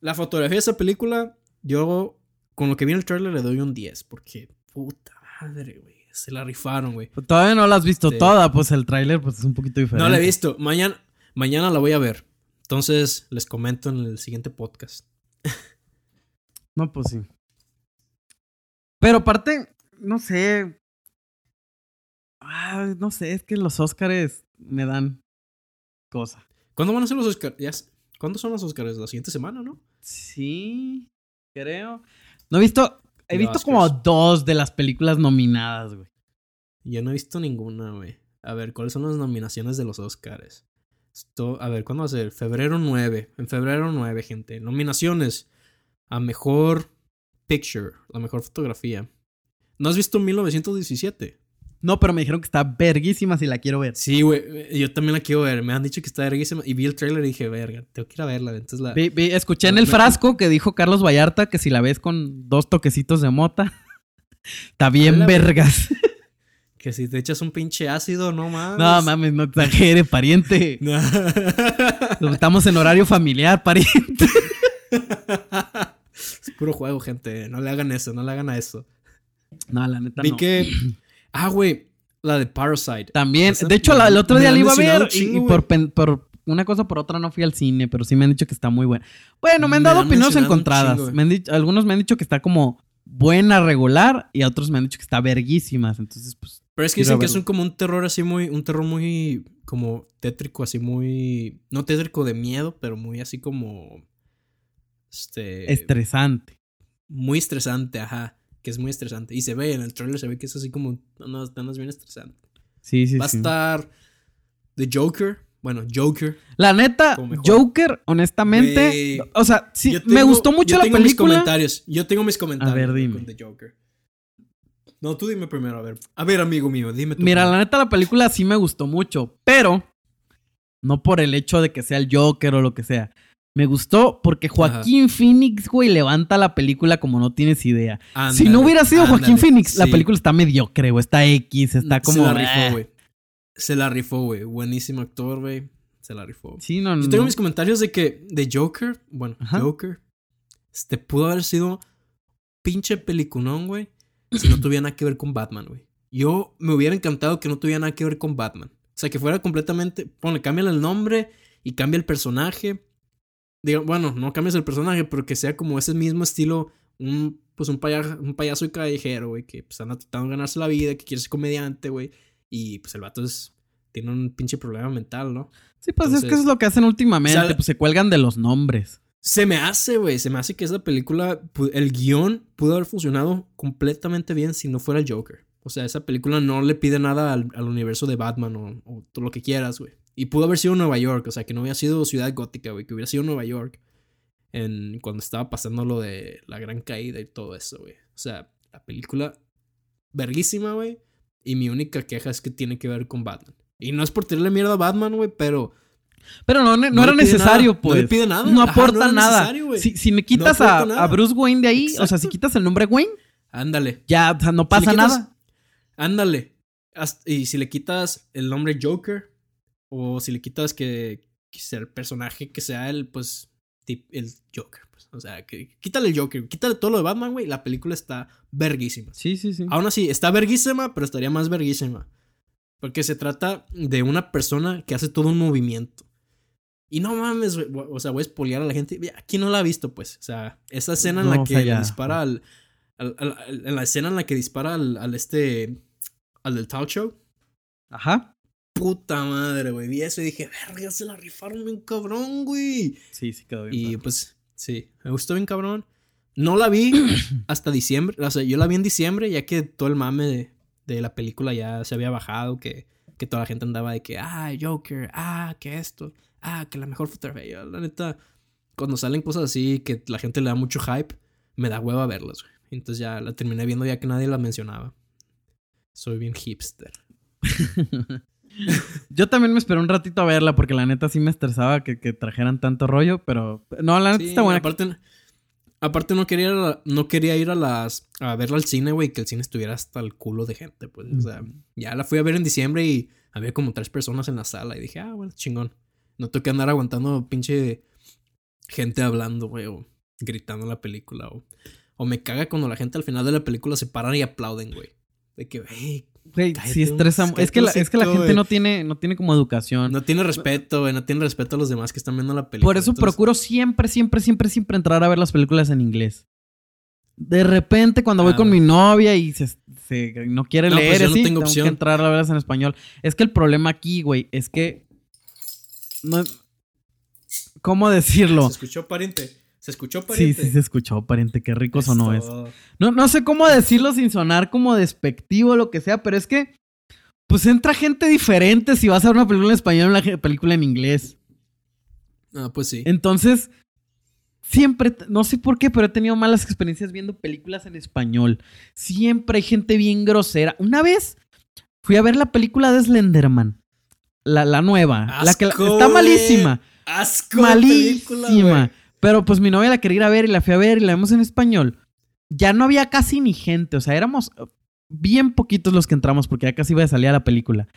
[SPEAKER 1] la fotografía de esa película, yo con lo que vi en el trailer le doy un 10, porque puta madre, güey. Se la rifaron, güey.
[SPEAKER 2] Pues Todavía no la has visto
[SPEAKER 1] Sí.
[SPEAKER 2] toda, pues el tráiler pues es un poquito diferente.
[SPEAKER 1] No la he visto. Mañana, mañana la voy a ver. Entonces les comento en el siguiente podcast.
[SPEAKER 2] No, pues sí. Pero aparte, no sé. Ah, no sé, es que los Óscares me dan cosa.
[SPEAKER 1] ¿Cuándo van a ser los Oscars? Ya s- ¿Cuándo son los Oscars? La siguiente semana, ¿no?
[SPEAKER 2] Sí, creo. No he visto. He visto
[SPEAKER 1] Oscars.
[SPEAKER 2] como dos de las películas nominadas, güey.
[SPEAKER 1] Yo no he visto ninguna, güey. A ver, ¿cuáles son las nominaciones de los Oscars? Esto, a ver, ¿cuándo va a ser? Febrero 9. En febrero 9, gente. Nominaciones. A mejor picture. La mejor fotografía. ¿No has visto 1917?
[SPEAKER 2] No, pero me dijeron que está verguísima si la quiero ver.
[SPEAKER 1] Sí, güey. Yo también la quiero ver. Me han dicho que está verguísima. Y vi el trailer y dije, verga, tengo que ir a verla. Entonces la...
[SPEAKER 2] Vi- vi- escuché en el frasco que dijo Carlos Vallarta que si la ves con dos toquecitos de mota, está bien
[SPEAKER 1] Hola,
[SPEAKER 2] vergas.
[SPEAKER 1] Que si te echas un pinche ácido, no mames.
[SPEAKER 2] No mames, no exagere, pariente.
[SPEAKER 1] No.
[SPEAKER 2] Estamos en horario familiar, pariente.
[SPEAKER 1] es puro juego, gente. No le hagan eso, no le hagan a eso.
[SPEAKER 2] No, la neta
[SPEAKER 1] Vi
[SPEAKER 2] no.
[SPEAKER 1] que. Ah, güey. La de Parasite.
[SPEAKER 2] También,
[SPEAKER 1] Esa
[SPEAKER 2] de hecho, la- el otro día
[SPEAKER 1] la
[SPEAKER 2] iba a ver
[SPEAKER 1] chingo,
[SPEAKER 2] y, por, pen- por una cosa o por otra no fui al cine, pero sí me han dicho que está muy buena. Bueno, me han dado opiniones encontradas.
[SPEAKER 1] chingo.
[SPEAKER 2] Me han dicho- algunos me han dicho que está como buena, regular, y a otros me han dicho que está verguísimas. Entonces, pues,
[SPEAKER 1] Pero es que dicen que es un, como un terror así muy. Un terror muy. Como tétrico, así muy. No tétrico de miedo, pero muy así como. Este.
[SPEAKER 2] estresante.
[SPEAKER 1] Muy estresante, ajá. Que es muy estresante. Y se ve en el trailer, se ve que es así como. Andas, andas bien estresante.
[SPEAKER 2] Sí, sí,
[SPEAKER 1] Va a
[SPEAKER 2] sí.
[SPEAKER 1] estar. The Joker. Bueno, Joker.
[SPEAKER 2] La neta. Joker, honestamente, o sea, sí, me gustó mucho
[SPEAKER 1] yo
[SPEAKER 2] la
[SPEAKER 1] tengo mis
[SPEAKER 2] película.
[SPEAKER 1] comentarios. Yo tengo mis comentarios.
[SPEAKER 2] ver,
[SPEAKER 1] güey,
[SPEAKER 2] dime.
[SPEAKER 1] con The Joker. No, tú dime primero, a ver. A ver, amigo mío, dime tú.
[SPEAKER 2] Mira, la neta, la película sí me gustó mucho, pero no por el hecho de que sea el Joker o lo que sea. Me gustó porque Joaquín Phoenix, güey, levanta la película como no tienes idea. si no hubiera sido Joaquín Phoenix, la película está mediocre, güey. Está X, está como.
[SPEAKER 1] Se la rifó, güey. Se la rifó, güey. Buenísimo actor, güey. Se la rifó.
[SPEAKER 2] Sí, no, no.
[SPEAKER 1] Yo tengo mis comentarios de que de Joker, bueno,
[SPEAKER 2] Ajá.
[SPEAKER 1] Joker, este pudo haber sido pinche peliculón, güey, si no tuviera nada que ver con Batman, güey. Yo me hubiera encantado que no tuviera nada que ver con Batman. O sea, que fuera completamente, ponle, cámbiale el nombre y cambia el personaje. Digo, bueno, no cambies el personaje, pero que sea como ese mismo estilo, un pues un payaso, un payaso callejero, güey, que pues anda tratando de ganarse la vida, que quiere ser comediante, güey, y pues el vato es tiene un pinche problema mental, ¿no?
[SPEAKER 2] Sí, pues es que
[SPEAKER 1] Entonces-
[SPEAKER 2] es lo que hacen últimamente,
[SPEAKER 1] O sea,
[SPEAKER 2] pues se cuelgan de los nombres.
[SPEAKER 1] Se me hace, güey. Se me hace que esa película, el guion pudo haber funcionado completamente bien si no fuera el Joker. O sea, esa película no le pide nada al, al universo de Batman o, o todo lo que quieras, güey. Y pudo haber sido Nueva York, o sea, que no hubiera sido Ciudad Gótica, güey, que hubiera sido Nueva York. En, cuando estaba pasando lo de la gran caída y todo eso, güey. O sea, la película, verguísima, güey. Y mi única queja es que tiene que ver con Batman. Y no es por tirarle mierda a Batman, güey, pero
[SPEAKER 2] Pero no, no,
[SPEAKER 1] No
[SPEAKER 2] era necesario,
[SPEAKER 1] nada,
[SPEAKER 2] pues.
[SPEAKER 1] no le pide nada.
[SPEAKER 2] No
[SPEAKER 1] Ajá,
[SPEAKER 2] aporta
[SPEAKER 1] no
[SPEAKER 2] nada. Si, si me quitas a, a Bruce Wayne de ahí, o sea, si quitas el nombre Wayne,
[SPEAKER 1] ándale.
[SPEAKER 2] ya, o sea, no pasa
[SPEAKER 1] quitas-
[SPEAKER 2] nada.
[SPEAKER 1] Ándale. Hasta- Y si le quitas el nombre Joker, o si le quitas que, que sea el personaje que sea él, pues tip- el Joker. Pues. O sea, que, quítale el Joker, quítale todo lo de Batman, güey. La película está verguísima.
[SPEAKER 2] Sí, sí, sí.
[SPEAKER 1] Aún así, está verguísima, pero estaría más verguísima. Porque se trata de una persona que hace todo un movimiento. Y no mames, güey, o sea, voy a espolear a la gente. Aquí no la ha visto, pues. O sea, esa escena en
[SPEAKER 2] No,
[SPEAKER 1] la que dispara al, al- al- al- En la escena en la que dispara al, al este. Al del talk show.
[SPEAKER 2] Ajá.
[SPEAKER 1] Puta madre, güey. Vi eso y dije, verga, se la rifaron bien cabrón, güey.
[SPEAKER 2] Sí, sí quedó bien.
[SPEAKER 1] Y
[SPEAKER 2] perro.
[SPEAKER 1] pues, sí, me gustó bien cabrón. No la vi hasta diciembre. O sea, yo la vi en diciembre, ya que todo el mame de, de la película ya se había bajado. Que, que toda la gente andaba de que, ah, Joker, ah, que esto, ah, que la mejor fotografía. Yo, la neta, cuando salen cosas así que la gente le da mucho hype, me da hueva verlas, güey. Entonces ya la terminé viendo ya que nadie la mencionaba. Soy bien hipster.
[SPEAKER 2] Yo también me esperé un ratito a verla porque la neta sí me estresaba que, que trajeran tanto rollo, pero no, la neta
[SPEAKER 1] Sí,
[SPEAKER 2] está buena.
[SPEAKER 1] Aparte, aparte no quería ir a no quería ir a las a verla al cine, güey, que el cine estuviera hasta el culo de gente, pues, o sea, ya la fui a ver en diciembre y había como tres personas en la sala y dije, ah, bueno, chingón. No tengo que andar aguantando pinche gente hablando, güey, o gritando en la película o o me caga cuando la gente al final de la película se paran y aplauden, güey. De que, güey,
[SPEAKER 2] Güey, sí estresa. Es que la, es que la gente no tiene, no tiene como educación.
[SPEAKER 1] no tiene respeto, güey, no tiene respeto a los demás que están viendo la película.
[SPEAKER 2] Por eso
[SPEAKER 1] Entonces,
[SPEAKER 2] procuro siempre, siempre, siempre, siempre entrar a ver las películas en inglés. De repente, cuando voy
[SPEAKER 1] Ah,
[SPEAKER 2] con
[SPEAKER 1] güey.
[SPEAKER 2] mi novia y se, se- no quiere
[SPEAKER 1] No, pues
[SPEAKER 2] leer,
[SPEAKER 1] yo no
[SPEAKER 2] así,
[SPEAKER 1] tengo
[SPEAKER 2] que entrar a verlas en español. Es que el problema aquí, güey, es que. No, ¿Cómo decirlo?
[SPEAKER 1] ¿Se escuchó pariente? ¿Se escuchó
[SPEAKER 2] Sí,
[SPEAKER 1] pariente?
[SPEAKER 2] sí se escuchó, pariente. Qué rico sonó eso. No, no sé cómo decirlo sin sonar como despectivo o lo que sea, pero es que. Pues entra gente diferente si vas a ver una película en español o una película en inglés.
[SPEAKER 1] Ah, pues sí.
[SPEAKER 2] Entonces, siempre, no sé por qué, pero he tenido malas experiencias viendo películas en español. Siempre hay gente bien grosera. Una vez fui a ver la película de Slenderman. La, la nueva. la que la- está malísima.
[SPEAKER 1] Asco película,
[SPEAKER 2] Malísima. Pero pues mi novia la quería ir a ver y la fui a ver y la vimos en español. Ya no había casi ni gente. O sea, éramos bien poquitos los que entramos porque ya casi iba a salir a la película.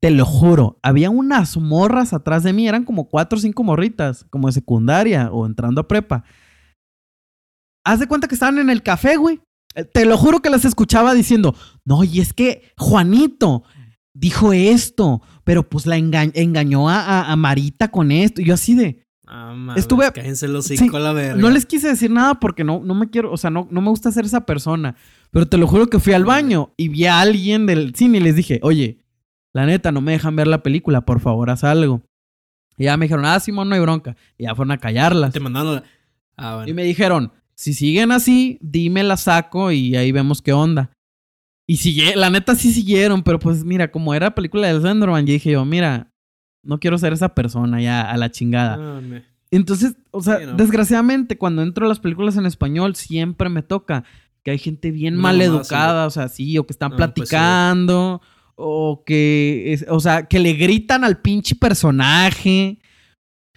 [SPEAKER 2] Te lo juro, había unas morras atrás de mí, eran como cuatro o cinco morritas, como de secundaria o entrando a prepa. Haz de cuenta que estaban en el café, güey. Eh, Te lo juro que las escuchaba diciendo, no, y es que Juanito dijo esto, pero pues la enga- engañó a- a Marita con esto. Y yo así de,
[SPEAKER 1] Ah,
[SPEAKER 2] Estuve-
[SPEAKER 1] Cállense los
[SPEAKER 2] Sí,
[SPEAKER 1] la verga.
[SPEAKER 2] no les quise decir nada porque no, no me quiero, o sea, no, no me gusta ser esa persona. Pero te lo juro que fui al baño y vi a alguien del cine y les dije, oye, la neta, no me dejan ver la película, por favor, haz algo. Y ya me dijeron, ah, Simón, no hay bronca. Y ya fueron a callarlas.
[SPEAKER 1] Te mandaron la... Ah, bueno.
[SPEAKER 2] Y me dijeron, si siguen así, dime la saco y ahí vemos qué onda. Y sigue, la neta sí siguieron, pero pues mira, como era película de Slenderman, yo dije yo, mira, no quiero ser esa persona ya a la chingada. Entonces, o sea,
[SPEAKER 1] Sí, ¿no?
[SPEAKER 2] desgraciadamente, cuando entro a las películas en español, siempre me toca que hay gente bien
[SPEAKER 1] No,
[SPEAKER 2] mal
[SPEAKER 1] no,
[SPEAKER 2] educada, o sea, sí, o que están
[SPEAKER 1] pues sí.
[SPEAKER 2] platicando, o que, es- o sea, que le gritan al pinche personaje.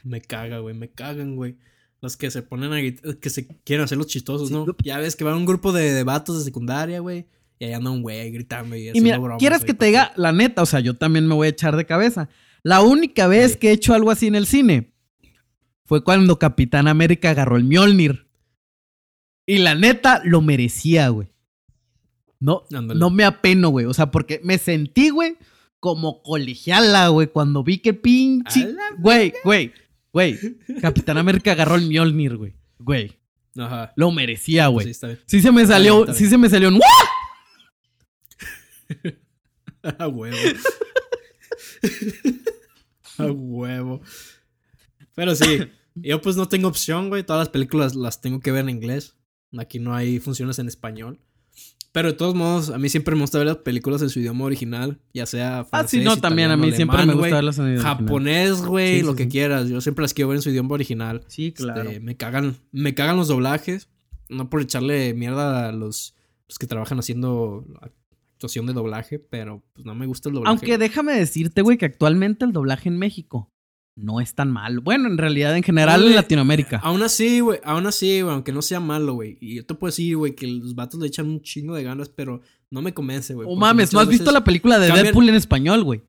[SPEAKER 1] Me caga, güey. Me cagan, güey. Los que se ponen a gritar, que se quieren hacer los chistosos, ¿no? Ya ves que va un grupo de, de vatos de secundaria, güey. Y ahí anda un güey gritando y
[SPEAKER 2] Y mira,
[SPEAKER 1] bromas,
[SPEAKER 2] quieres que te diga la neta, o sea, yo también me voy a echar de cabeza. La única vez
[SPEAKER 1] Sí.
[SPEAKER 2] que he hecho algo así en el cine fue cuando Capitán América agarró el Mjolnir. Y la neta, lo merecía, güey. No, no me apeno, güey. O sea, porque me sentí, güey, como colegiala, güey, cuando vi que pinche. Güey, güey, güey. Capitán América agarró el Mjolnir, güey. Güey,
[SPEAKER 1] Ajá.
[SPEAKER 2] lo merecía,
[SPEAKER 1] Sí,
[SPEAKER 2] güey.
[SPEAKER 1] está bien.
[SPEAKER 2] Sí se me
[SPEAKER 1] Está
[SPEAKER 2] salió,
[SPEAKER 1] bien, está
[SPEAKER 2] sí
[SPEAKER 1] bien.
[SPEAKER 2] se me salió un.
[SPEAKER 1] A huevo. A huevo. Pero sí, yo pues no tengo opción, güey. Todas las películas las tengo que ver en inglés. Aquí no hay funciones en español. Pero de todos modos, a mí siempre me gusta ver las películas en su idioma original, ya sea
[SPEAKER 2] Ah, sí,
[SPEAKER 1] francés,
[SPEAKER 2] no, también a mí siempre me gusta verlas en el.
[SPEAKER 1] Japonés, güey,
[SPEAKER 2] Sí,
[SPEAKER 1] lo que
[SPEAKER 2] sí.
[SPEAKER 1] quieras. Yo siempre las quiero ver en su idioma original.
[SPEAKER 2] Sí, claro.
[SPEAKER 1] Este, me cagan, me cagan los doblajes. No por echarle mierda a los, los que trabajan haciendo actuación de doblaje, pero pues no me gusta el doblaje.
[SPEAKER 2] Aunque déjame decirte, güey, que actualmente el doblaje en México no es tan malo. Bueno, en realidad, en general, en Latinoamérica.
[SPEAKER 1] Aún así, güey, aún así, güey, aunque no sea malo, güey. Y yo te puedo decir, güey, que los vatos le echan un chingo de ganas, pero no me convence, güey.
[SPEAKER 2] O
[SPEAKER 1] porque
[SPEAKER 2] mames, ¿no has visto la película de
[SPEAKER 1] cambian-
[SPEAKER 2] Deadpool en español, güey?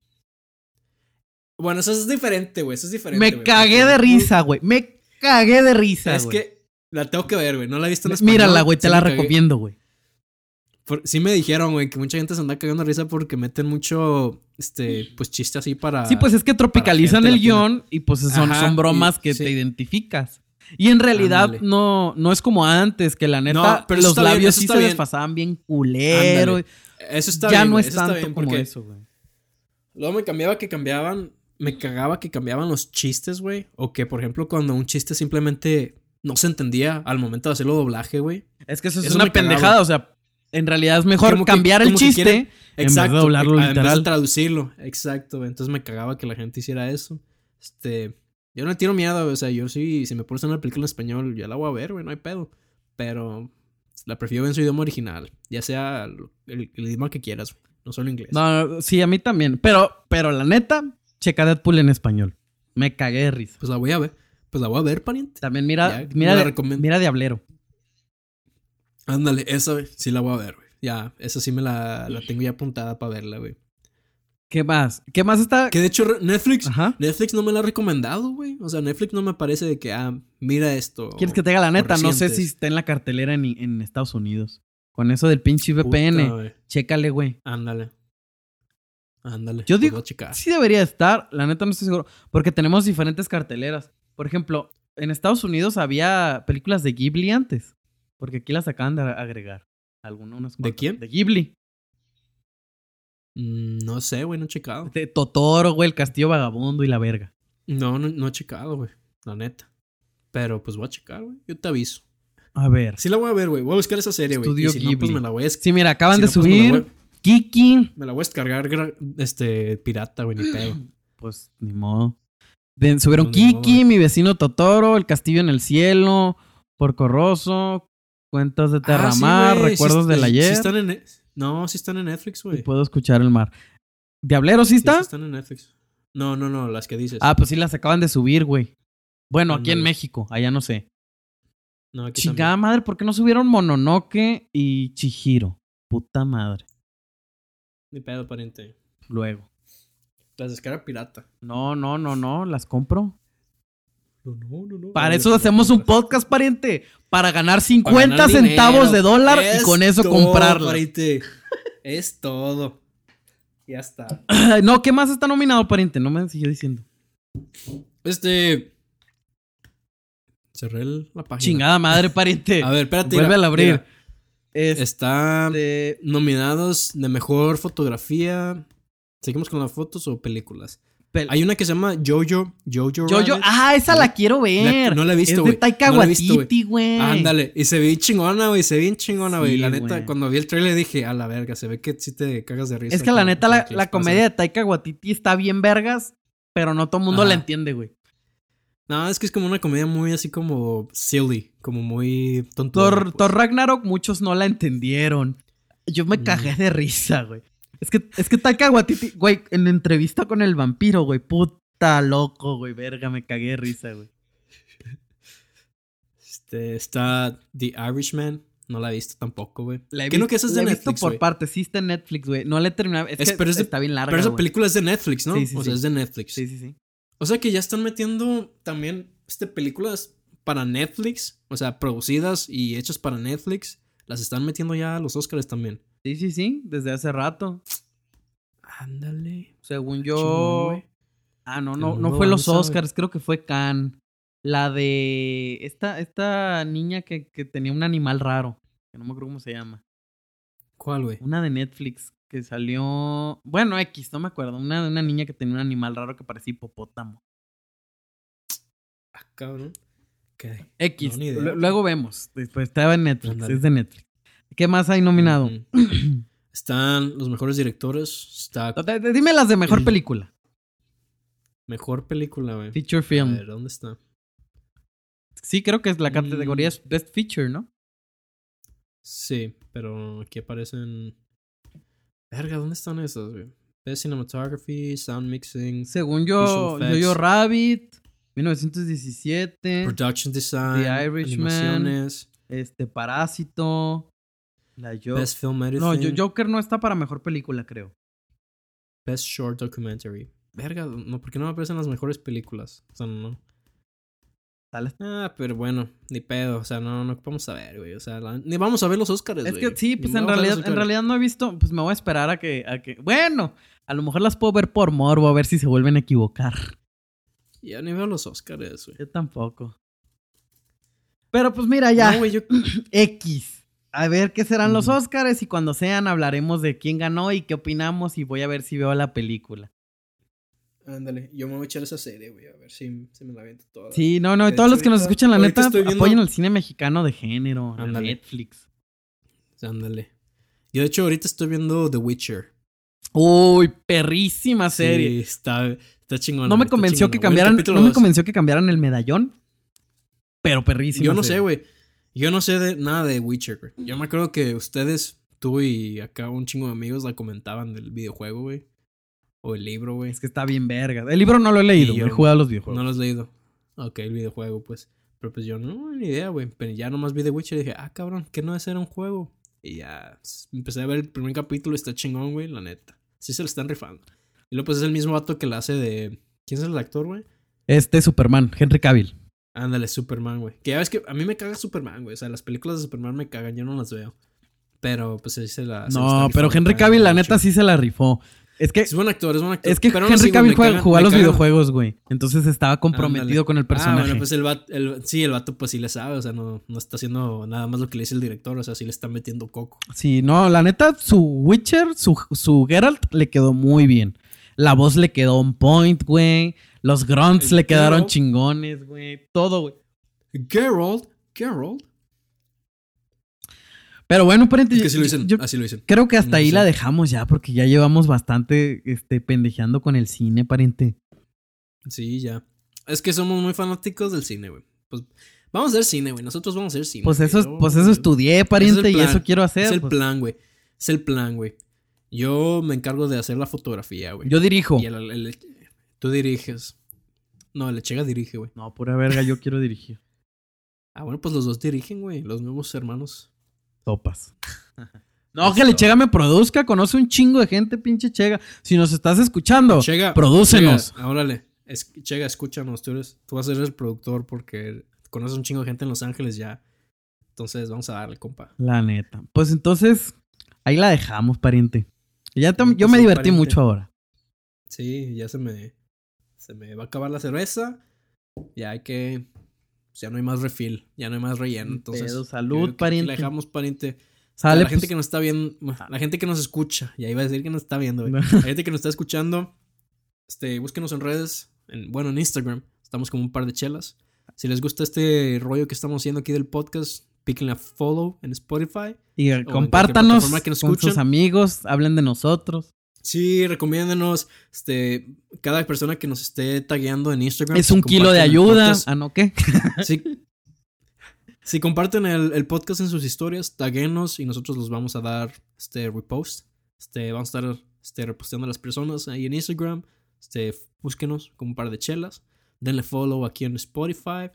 [SPEAKER 1] Bueno, eso es diferente, güey, eso es diferente.
[SPEAKER 2] Me
[SPEAKER 1] güey,
[SPEAKER 2] cagué de risa, güey. Me cagué de risa,
[SPEAKER 1] Es que la tengo que ver, güey. No la he visto en español.
[SPEAKER 2] Mírala, güey, te la recomiendo, güey.
[SPEAKER 1] Por- sí me dijeron, güey, que mucha gente se anda cagando risa porque meten mucho, este, pues chiste así para...
[SPEAKER 2] Sí, pues es que tropicalizan el guion y pues son,
[SPEAKER 1] Ajá,
[SPEAKER 2] son bromas
[SPEAKER 1] y-
[SPEAKER 2] que
[SPEAKER 1] sí.
[SPEAKER 2] te identificas. Y en realidad
[SPEAKER 1] Ándale.
[SPEAKER 2] no, no es como antes, que la neta
[SPEAKER 1] No, pero
[SPEAKER 2] los
[SPEAKER 1] bien,
[SPEAKER 2] labios
[SPEAKER 1] eso
[SPEAKER 2] sí se
[SPEAKER 1] bien.
[SPEAKER 2] desfasaban bien culero.
[SPEAKER 1] Ándale. Eso está
[SPEAKER 2] ya
[SPEAKER 1] bien,
[SPEAKER 2] no
[SPEAKER 1] güey,
[SPEAKER 2] es tanto
[SPEAKER 1] bien,
[SPEAKER 2] como eso, güey.
[SPEAKER 1] Luego me cambiaba que cambiaban, me cagaba que cambiaban los chistes, güey. O que, por ejemplo, cuando un chiste simplemente no se entendía al momento de hacerlo doblaje, güey.
[SPEAKER 2] Es que eso es
[SPEAKER 1] Eso
[SPEAKER 2] una pendejada, o sea, en realidad es mejor
[SPEAKER 1] Como que-
[SPEAKER 2] cambiar el chiste
[SPEAKER 1] quieren-
[SPEAKER 2] en vez de doblarlo
[SPEAKER 1] en vez de
[SPEAKER 2] literal.
[SPEAKER 1] traducirlo, exacto. Entonces me cagaba que la gente hiciera eso. Este, yo no le tiro miedo, o sea, yo sí, si me pones una película en español, ya la voy a ver, güey, no hay pedo. Pero la prefiero en su idioma original, ya sea el, el idioma que quieras, no solo inglés.
[SPEAKER 2] No, no, sí, a mí también. Pero, pero la neta, checa Deadpool en español. Me cagué de risa.
[SPEAKER 1] Pues la voy a ver, pues la voy a ver, pariente.
[SPEAKER 2] También mira,
[SPEAKER 1] Ya,
[SPEAKER 2] mira, de- mira Diablero.
[SPEAKER 1] Ándale, esa, güey, sí la voy a ver, güey. Ya, esa sí me la, la tengo ya apuntada para verla, güey.
[SPEAKER 2] ¿Qué más? ¿Qué más está?
[SPEAKER 1] Que de hecho Netflix,
[SPEAKER 2] Ajá.
[SPEAKER 1] Netflix no me la ha recomendado, güey. O sea, Netflix no me parece de que, ah, mira esto.
[SPEAKER 2] ¿Quieres que te diga la neta? No sé si está en la cartelera en, en Estados Unidos. Con eso del pinche
[SPEAKER 1] Puta,
[SPEAKER 2] VPN.
[SPEAKER 1] güey.
[SPEAKER 2] Chécale, güey.
[SPEAKER 1] Ándale. Ándale.
[SPEAKER 2] Yo
[SPEAKER 1] pues
[SPEAKER 2] digo. Sí debería estar, la neta no estoy seguro. Porque tenemos diferentes carteleras. Por ejemplo, en Estados Unidos había películas de Ghibli antes. Porque aquí las acaban de agregar. Algunas, unas
[SPEAKER 1] ¿De quién?
[SPEAKER 2] De Ghibli.
[SPEAKER 1] Mm, no sé, güey, no he checado.
[SPEAKER 2] De Totoro, güey, el castillo vagabundo y la verga.
[SPEAKER 1] No, no, no he checado, güey. La neta. Pero pues voy a checar, güey. Yo te aviso.
[SPEAKER 2] A ver.
[SPEAKER 1] Sí la voy a ver, güey. Voy a buscar esa serie, güey. Si no, pues
[SPEAKER 2] Ghibli.
[SPEAKER 1] me la voy a...
[SPEAKER 2] Sí, mira, acaban
[SPEAKER 1] si
[SPEAKER 2] de
[SPEAKER 1] no, pues, me
[SPEAKER 2] subir Kiki.
[SPEAKER 1] Me la voy a descargar, este, pirata, güey, ni pedo.
[SPEAKER 2] Pues ni modo. De- subieron
[SPEAKER 1] modo,
[SPEAKER 2] Kiki, mi vecino Totoro, El castillo en el cielo, Porco Rosso, Cuentos de Terramar,
[SPEAKER 1] Ah, sí, güey,
[SPEAKER 2] Recuerdos
[SPEAKER 1] sí,
[SPEAKER 2] del
[SPEAKER 1] sí
[SPEAKER 2] ayer.
[SPEAKER 1] están en... Ne- No, sí están en Netflix, güey.
[SPEAKER 2] puedo escuchar el mar. ¿Diablero sí está?
[SPEAKER 1] sí están en Netflix. No, no, no, las que dices.
[SPEAKER 2] Ah, pues sí las acaban de subir, güey. Bueno, aquí en. México, allá no sé.
[SPEAKER 1] no, aquí
[SPEAKER 2] Chingada
[SPEAKER 1] también.
[SPEAKER 2] madre, ¿por qué no subieron Mononoke y Chihiro? Puta madre.
[SPEAKER 1] Ni pedo, pariente.
[SPEAKER 2] Luego.
[SPEAKER 1] Las descarga pirata.
[SPEAKER 2] No, no, no, no, las compro.
[SPEAKER 1] No, no, no, no.
[SPEAKER 2] Para eso hacemos un podcast, pariente. Para ganar
[SPEAKER 1] Para
[SPEAKER 2] 50
[SPEAKER 1] ganar
[SPEAKER 2] centavos
[SPEAKER 1] dinero.
[SPEAKER 2] de dólar y con eso
[SPEAKER 1] todo,
[SPEAKER 2] comprarla.
[SPEAKER 1] pariente. Es todo. Ya está.
[SPEAKER 2] No, ¿qué más está nominado, pariente? No me siguió diciendo.
[SPEAKER 1] Este. Cerré la página.
[SPEAKER 2] Chingada madre, pariente.
[SPEAKER 1] A ver, espérate.
[SPEAKER 2] Vuelve
[SPEAKER 1] mira,
[SPEAKER 2] a abrir.
[SPEAKER 1] mira.
[SPEAKER 2] Este,
[SPEAKER 1] Está nominados de mejor fotografía. ¿Seguimos con las fotos o películas? Hay una que se llama Jojo. Jojo. Rabbit.
[SPEAKER 2] ah, esa la quiero ver.
[SPEAKER 1] La- no la he visto,
[SPEAKER 2] Es de
[SPEAKER 1] güey.
[SPEAKER 2] Taika Waititi, güey.
[SPEAKER 1] Ándale. Y se ve chingona, güey. Se ve bien chingona, güey.
[SPEAKER 2] Sí,
[SPEAKER 1] la neta,
[SPEAKER 2] güey.
[SPEAKER 1] cuando vi el trailer dije, a la verga, se ve que sí te cagas de risa.
[SPEAKER 2] Es que la neta, la, la comedia de Taika Waititi está bien vergas, pero no todo el mundo
[SPEAKER 1] Ajá.
[SPEAKER 2] la entiende, güey.
[SPEAKER 1] No, es que es como una comedia muy así como silly. Como muy tonto.
[SPEAKER 2] Thor, Thor Ragnarok, muchos no la entendieron. Yo me
[SPEAKER 1] Mm.
[SPEAKER 2] de risa, güey. Es que, es que Taika Waititi, güey, en la entrevista con el vampiro, güey, puta loco, güey, verga, me cagué de risa, güey.
[SPEAKER 1] Este, está The Irishman. No la he visto tampoco, güey.
[SPEAKER 2] La he
[SPEAKER 1] ¿Qué no que esa es
[SPEAKER 2] la
[SPEAKER 1] de
[SPEAKER 2] he visto
[SPEAKER 1] Netflix,
[SPEAKER 2] por
[SPEAKER 1] güey?
[SPEAKER 2] partes, sí está en Netflix, güey. No la he terminado, es,
[SPEAKER 1] Es-
[SPEAKER 2] que
[SPEAKER 1] pero es de-
[SPEAKER 2] está bien larga,
[SPEAKER 1] Pero esa película es de Netflix, ¿no?
[SPEAKER 2] Sí, sí,
[SPEAKER 1] o sea,
[SPEAKER 2] sí.
[SPEAKER 1] es de Netflix.
[SPEAKER 2] Sí, sí, sí.
[SPEAKER 1] O sea que ya están metiendo también este, películas para Netflix. O sea, producidas y hechas para Netflix. Las están metiendo ya a los Oscars también.
[SPEAKER 2] Sí, sí, sí, desde hace rato.
[SPEAKER 1] Ándale.
[SPEAKER 2] Según
[SPEAKER 1] Chingón,
[SPEAKER 2] yo... Ah, no, no, no fue los. Oscars, creo que fue Cannes. La de esta, esta niña que, que tenía un animal raro. Que no me acuerdo cómo se llama.
[SPEAKER 1] ¿Cuál, güey?
[SPEAKER 2] Una de Netflix que salió. Bueno, X, no me acuerdo. Una de una niña que tenía un animal raro que parecía hipopótamo.
[SPEAKER 1] Ah, cabrón. ¿Qué?
[SPEAKER 2] X.
[SPEAKER 1] No,
[SPEAKER 2] Luego vemos. Después estaba en Netflix. Es de Netflix. ¿Qué más hay nominado?
[SPEAKER 1] Están los mejores directores. Está
[SPEAKER 2] Dime las de mejor
[SPEAKER 1] El-
[SPEAKER 2] película.
[SPEAKER 1] mejor película, güey.
[SPEAKER 2] Feature
[SPEAKER 1] A
[SPEAKER 2] film.
[SPEAKER 1] ver, ¿dónde está?
[SPEAKER 2] Sí, creo que es la
[SPEAKER 1] Mm.
[SPEAKER 2] categoría es Best Feature, ¿no?
[SPEAKER 1] Sí, pero aquí aparecen. Verga, ¿dónde están esas, güey? Best Cinematography, Sound Mixing,
[SPEAKER 2] Según yo, Yo-Yo
[SPEAKER 1] effects.
[SPEAKER 2] Rabbit, 1917,
[SPEAKER 1] Production Design,
[SPEAKER 2] The Irishman. este, Parásito, la yo
[SPEAKER 1] Best Film Editing,
[SPEAKER 2] No, yo- Joker no está para mejor película, creo.
[SPEAKER 1] Best Short Documentary. Verga, no, ¿por qué no me aparecen las mejores películas? O sea, no.
[SPEAKER 2] Sale.
[SPEAKER 1] Ah, pero bueno, ni pedo. O sea, no, no vamos a ver, güey. O sea, la- ni vamos a ver los Oscars,
[SPEAKER 2] Es
[SPEAKER 1] güey.
[SPEAKER 2] que sí,
[SPEAKER 1] Ni
[SPEAKER 2] pues en realidad, en realidad no he visto, pues me voy a esperar a que, a que. Bueno, a lo mejor las puedo ver por morbo, a ver si se vuelven a equivocar.
[SPEAKER 1] Ya ni veo los Oscars, güey.
[SPEAKER 2] Yo tampoco. Pero pues mira, ya.
[SPEAKER 1] No, güey, yo...
[SPEAKER 2] X. A ver qué serán los. Oscars y cuando sean hablaremos de quién ganó y qué opinamos y voy a ver si veo la película.
[SPEAKER 1] Ándale, yo me voy a echar esa serie, güey. A ver si, si me la viento toda.
[SPEAKER 2] Sí, no, no, y todos los que nos escuchan, la neta,
[SPEAKER 1] viendo-
[SPEAKER 2] apoyen al cine mexicano de género, a. Netflix.
[SPEAKER 1] Ándale. Yo, de hecho, ahorita estoy viendo The Witcher.
[SPEAKER 2] Uy, perrísima serie.
[SPEAKER 1] Sí, está, está chingona.
[SPEAKER 2] no me convenció
[SPEAKER 1] chingona.
[SPEAKER 2] que cambiaran, no me convenció que cambiaran el medallón, pero perrísima.
[SPEAKER 1] Yo no
[SPEAKER 2] serie.
[SPEAKER 1] sé, güey. Yo no sé de nada de Witcher, güey. Yo me acuerdo que ustedes, tú y acá un chingo de amigos la comentaban del videojuego, güey. O el libro, güey.
[SPEAKER 2] Es que está bien verga. El libro no lo he leído,
[SPEAKER 1] Y yo-
[SPEAKER 2] he jugado a los videojuegos.
[SPEAKER 1] No lo has leído. Ok, el videojuego, pues. Pero pues yo no, ni idea, güey. Pero ya nomás vi The Witcher y dije, ah, cabrón, que no ese era un juego. Y ya empecé a ver el primer capítulo, está chingón, güey, la neta. Sí se lo están rifando. Y luego pues es el mismo vato que la hace de... ¿Quién es el actor, güey?
[SPEAKER 2] Este Superman, Henry Cavill.
[SPEAKER 1] Ándale, Superman, güey. Que ya ves que a mí me caga Superman, güey. O sea, las películas de Superman me cagan, yo no las veo. Pero pues ahí se la...
[SPEAKER 2] No, pero Henry Cavill, la neta, sí se la rifó. Es que,
[SPEAKER 1] Es buen actor, es buen actor.
[SPEAKER 2] es que
[SPEAKER 1] Pero
[SPEAKER 2] Henry Cavill juega,
[SPEAKER 1] caga-
[SPEAKER 2] jugó a
[SPEAKER 1] me
[SPEAKER 2] los videojuegos, güey. Entonces estaba comprometido
[SPEAKER 1] Ándale.
[SPEAKER 2] con el personaje.
[SPEAKER 1] Ah, bueno, pues el vato, el- sí, el vato pues sí le sabe, o sea, no, no está haciendo nada más lo que le dice el director, o sea, sí le está metiendo coco.
[SPEAKER 2] Sí, no, la neta, su Witcher, su, su Geralt le quedó muy bien. La voz le quedó on point, güey. Los grunts le quedaron
[SPEAKER 1] Geralt.
[SPEAKER 2] chingones, güey. Todo, güey.
[SPEAKER 1] Geralt, Geralt.
[SPEAKER 2] Pero bueno, pariente,
[SPEAKER 1] Es que así lo dicen,
[SPEAKER 2] yo
[SPEAKER 1] así lo dicen.
[SPEAKER 2] creo que hasta
[SPEAKER 1] No
[SPEAKER 2] ahí
[SPEAKER 1] sé.
[SPEAKER 2] la dejamos ya, porque ya llevamos bastante este, pendejeando con el cine, pariente.
[SPEAKER 1] Sí, ya. Es que somos muy fanáticos del cine, güey. Pues vamos a hacer cine, güey. Nosotros vamos a hacer cine.
[SPEAKER 2] Pues eso, pues eso estudié, pariente, y eso quiero hacer.
[SPEAKER 1] Es el
[SPEAKER 2] pues.
[SPEAKER 1] plan, güey. Es el plan, güey. Yo me encargo de hacer la fotografía, güey.
[SPEAKER 2] Yo dirijo.
[SPEAKER 1] Y el- tú diriges. No, el Echega dirige, güey.
[SPEAKER 2] No, pura verga, yo quiero dirigir.
[SPEAKER 1] Ah, bueno, pues los dos dirigen, güey. Los nuevos hermanos.
[SPEAKER 2] Sopas. No, que le Chega me produzca, conoce un chingo de gente, pinche Chega. Si nos estás escuchando,
[SPEAKER 1] Chega,
[SPEAKER 2] prodúcenos.
[SPEAKER 1] Chega, órale. Es, Chega, escúchanos. Tú, eres, tú vas a ser el productor porque conoces un chingo de gente en Los Ángeles ya. Entonces vamos a darle, compa.
[SPEAKER 2] La neta. Pues entonces, ahí la dejamos, pariente. Ya yo
[SPEAKER 1] pues
[SPEAKER 2] me divertí
[SPEAKER 1] pariente.
[SPEAKER 2] mucho ahora.
[SPEAKER 1] Sí, ya se me, se me va a acabar la cerveza. Ya hay que... Ya no hay más refill. Ya no hay más relleno. Entonces,
[SPEAKER 2] Pedo,
[SPEAKER 1] yo
[SPEAKER 2] salud, pariente.
[SPEAKER 1] La dejamos, pariente.
[SPEAKER 2] Sale,
[SPEAKER 1] la gente
[SPEAKER 2] pues,
[SPEAKER 1] que nos está viendo, la gente que nos escucha, ya iba a decir que nos está viendo.
[SPEAKER 2] No.
[SPEAKER 1] La gente que nos está escuchando, este, búsquenos en redes, en, bueno, en Instagram, estamos como un par de chelas. Si les gusta este rollo que estamos haciendo aquí del podcast, píquenle a follow en Spotify.
[SPEAKER 2] y compártanos
[SPEAKER 1] que nos
[SPEAKER 2] con sus amigos, hablen de nosotros.
[SPEAKER 1] Sí, recomiéndenos, este, cada persona que nos esté tagueando en Instagram.
[SPEAKER 2] Es un kilo de ayuda. Ah, no, ¿qué?
[SPEAKER 1] Sí. Si comparten el, el podcast en sus historias, taguenos y nosotros los vamos a dar este repost. Este, vamos a estar este, reposteando a las personas ahí en Instagram. Este, búsquenos con un par de chelas. Denle follow aquí en Spotify.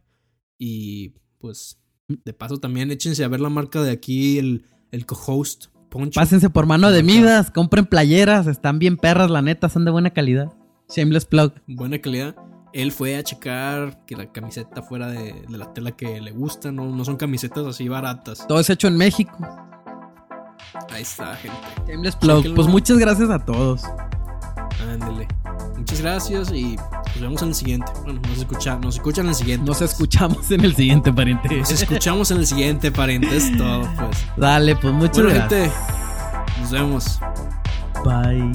[SPEAKER 1] Y pues, de paso también échense a ver la marca de aquí, el, el co-host, Poncho.
[SPEAKER 2] Pásense por mano de. Midas, compren playeras, están bien perras, la neta, son de buena calidad. Shameless plug.
[SPEAKER 1] Buena calidad. Él fue a checar que la camiseta fuera de, de la tela que le gusta. No, no son camisetas así baratas.
[SPEAKER 2] Todo es hecho en México.
[SPEAKER 1] Ahí está, gente.
[SPEAKER 2] Shameless plug. Pues muchas gracias a todos.
[SPEAKER 1] Ándele. Muchas gracias y nos vemos en el siguiente. Bueno, nos, escucha, nos escuchan en el siguiente.
[SPEAKER 2] Nos escuchamos en el siguiente, pariente.
[SPEAKER 1] Nos escuchamos en el siguiente, pariente. Es todo, pues.
[SPEAKER 2] Dale, pues muchas
[SPEAKER 1] Bueno,
[SPEAKER 2] gracias.
[SPEAKER 1] gente. Nos vemos.
[SPEAKER 2] Bye.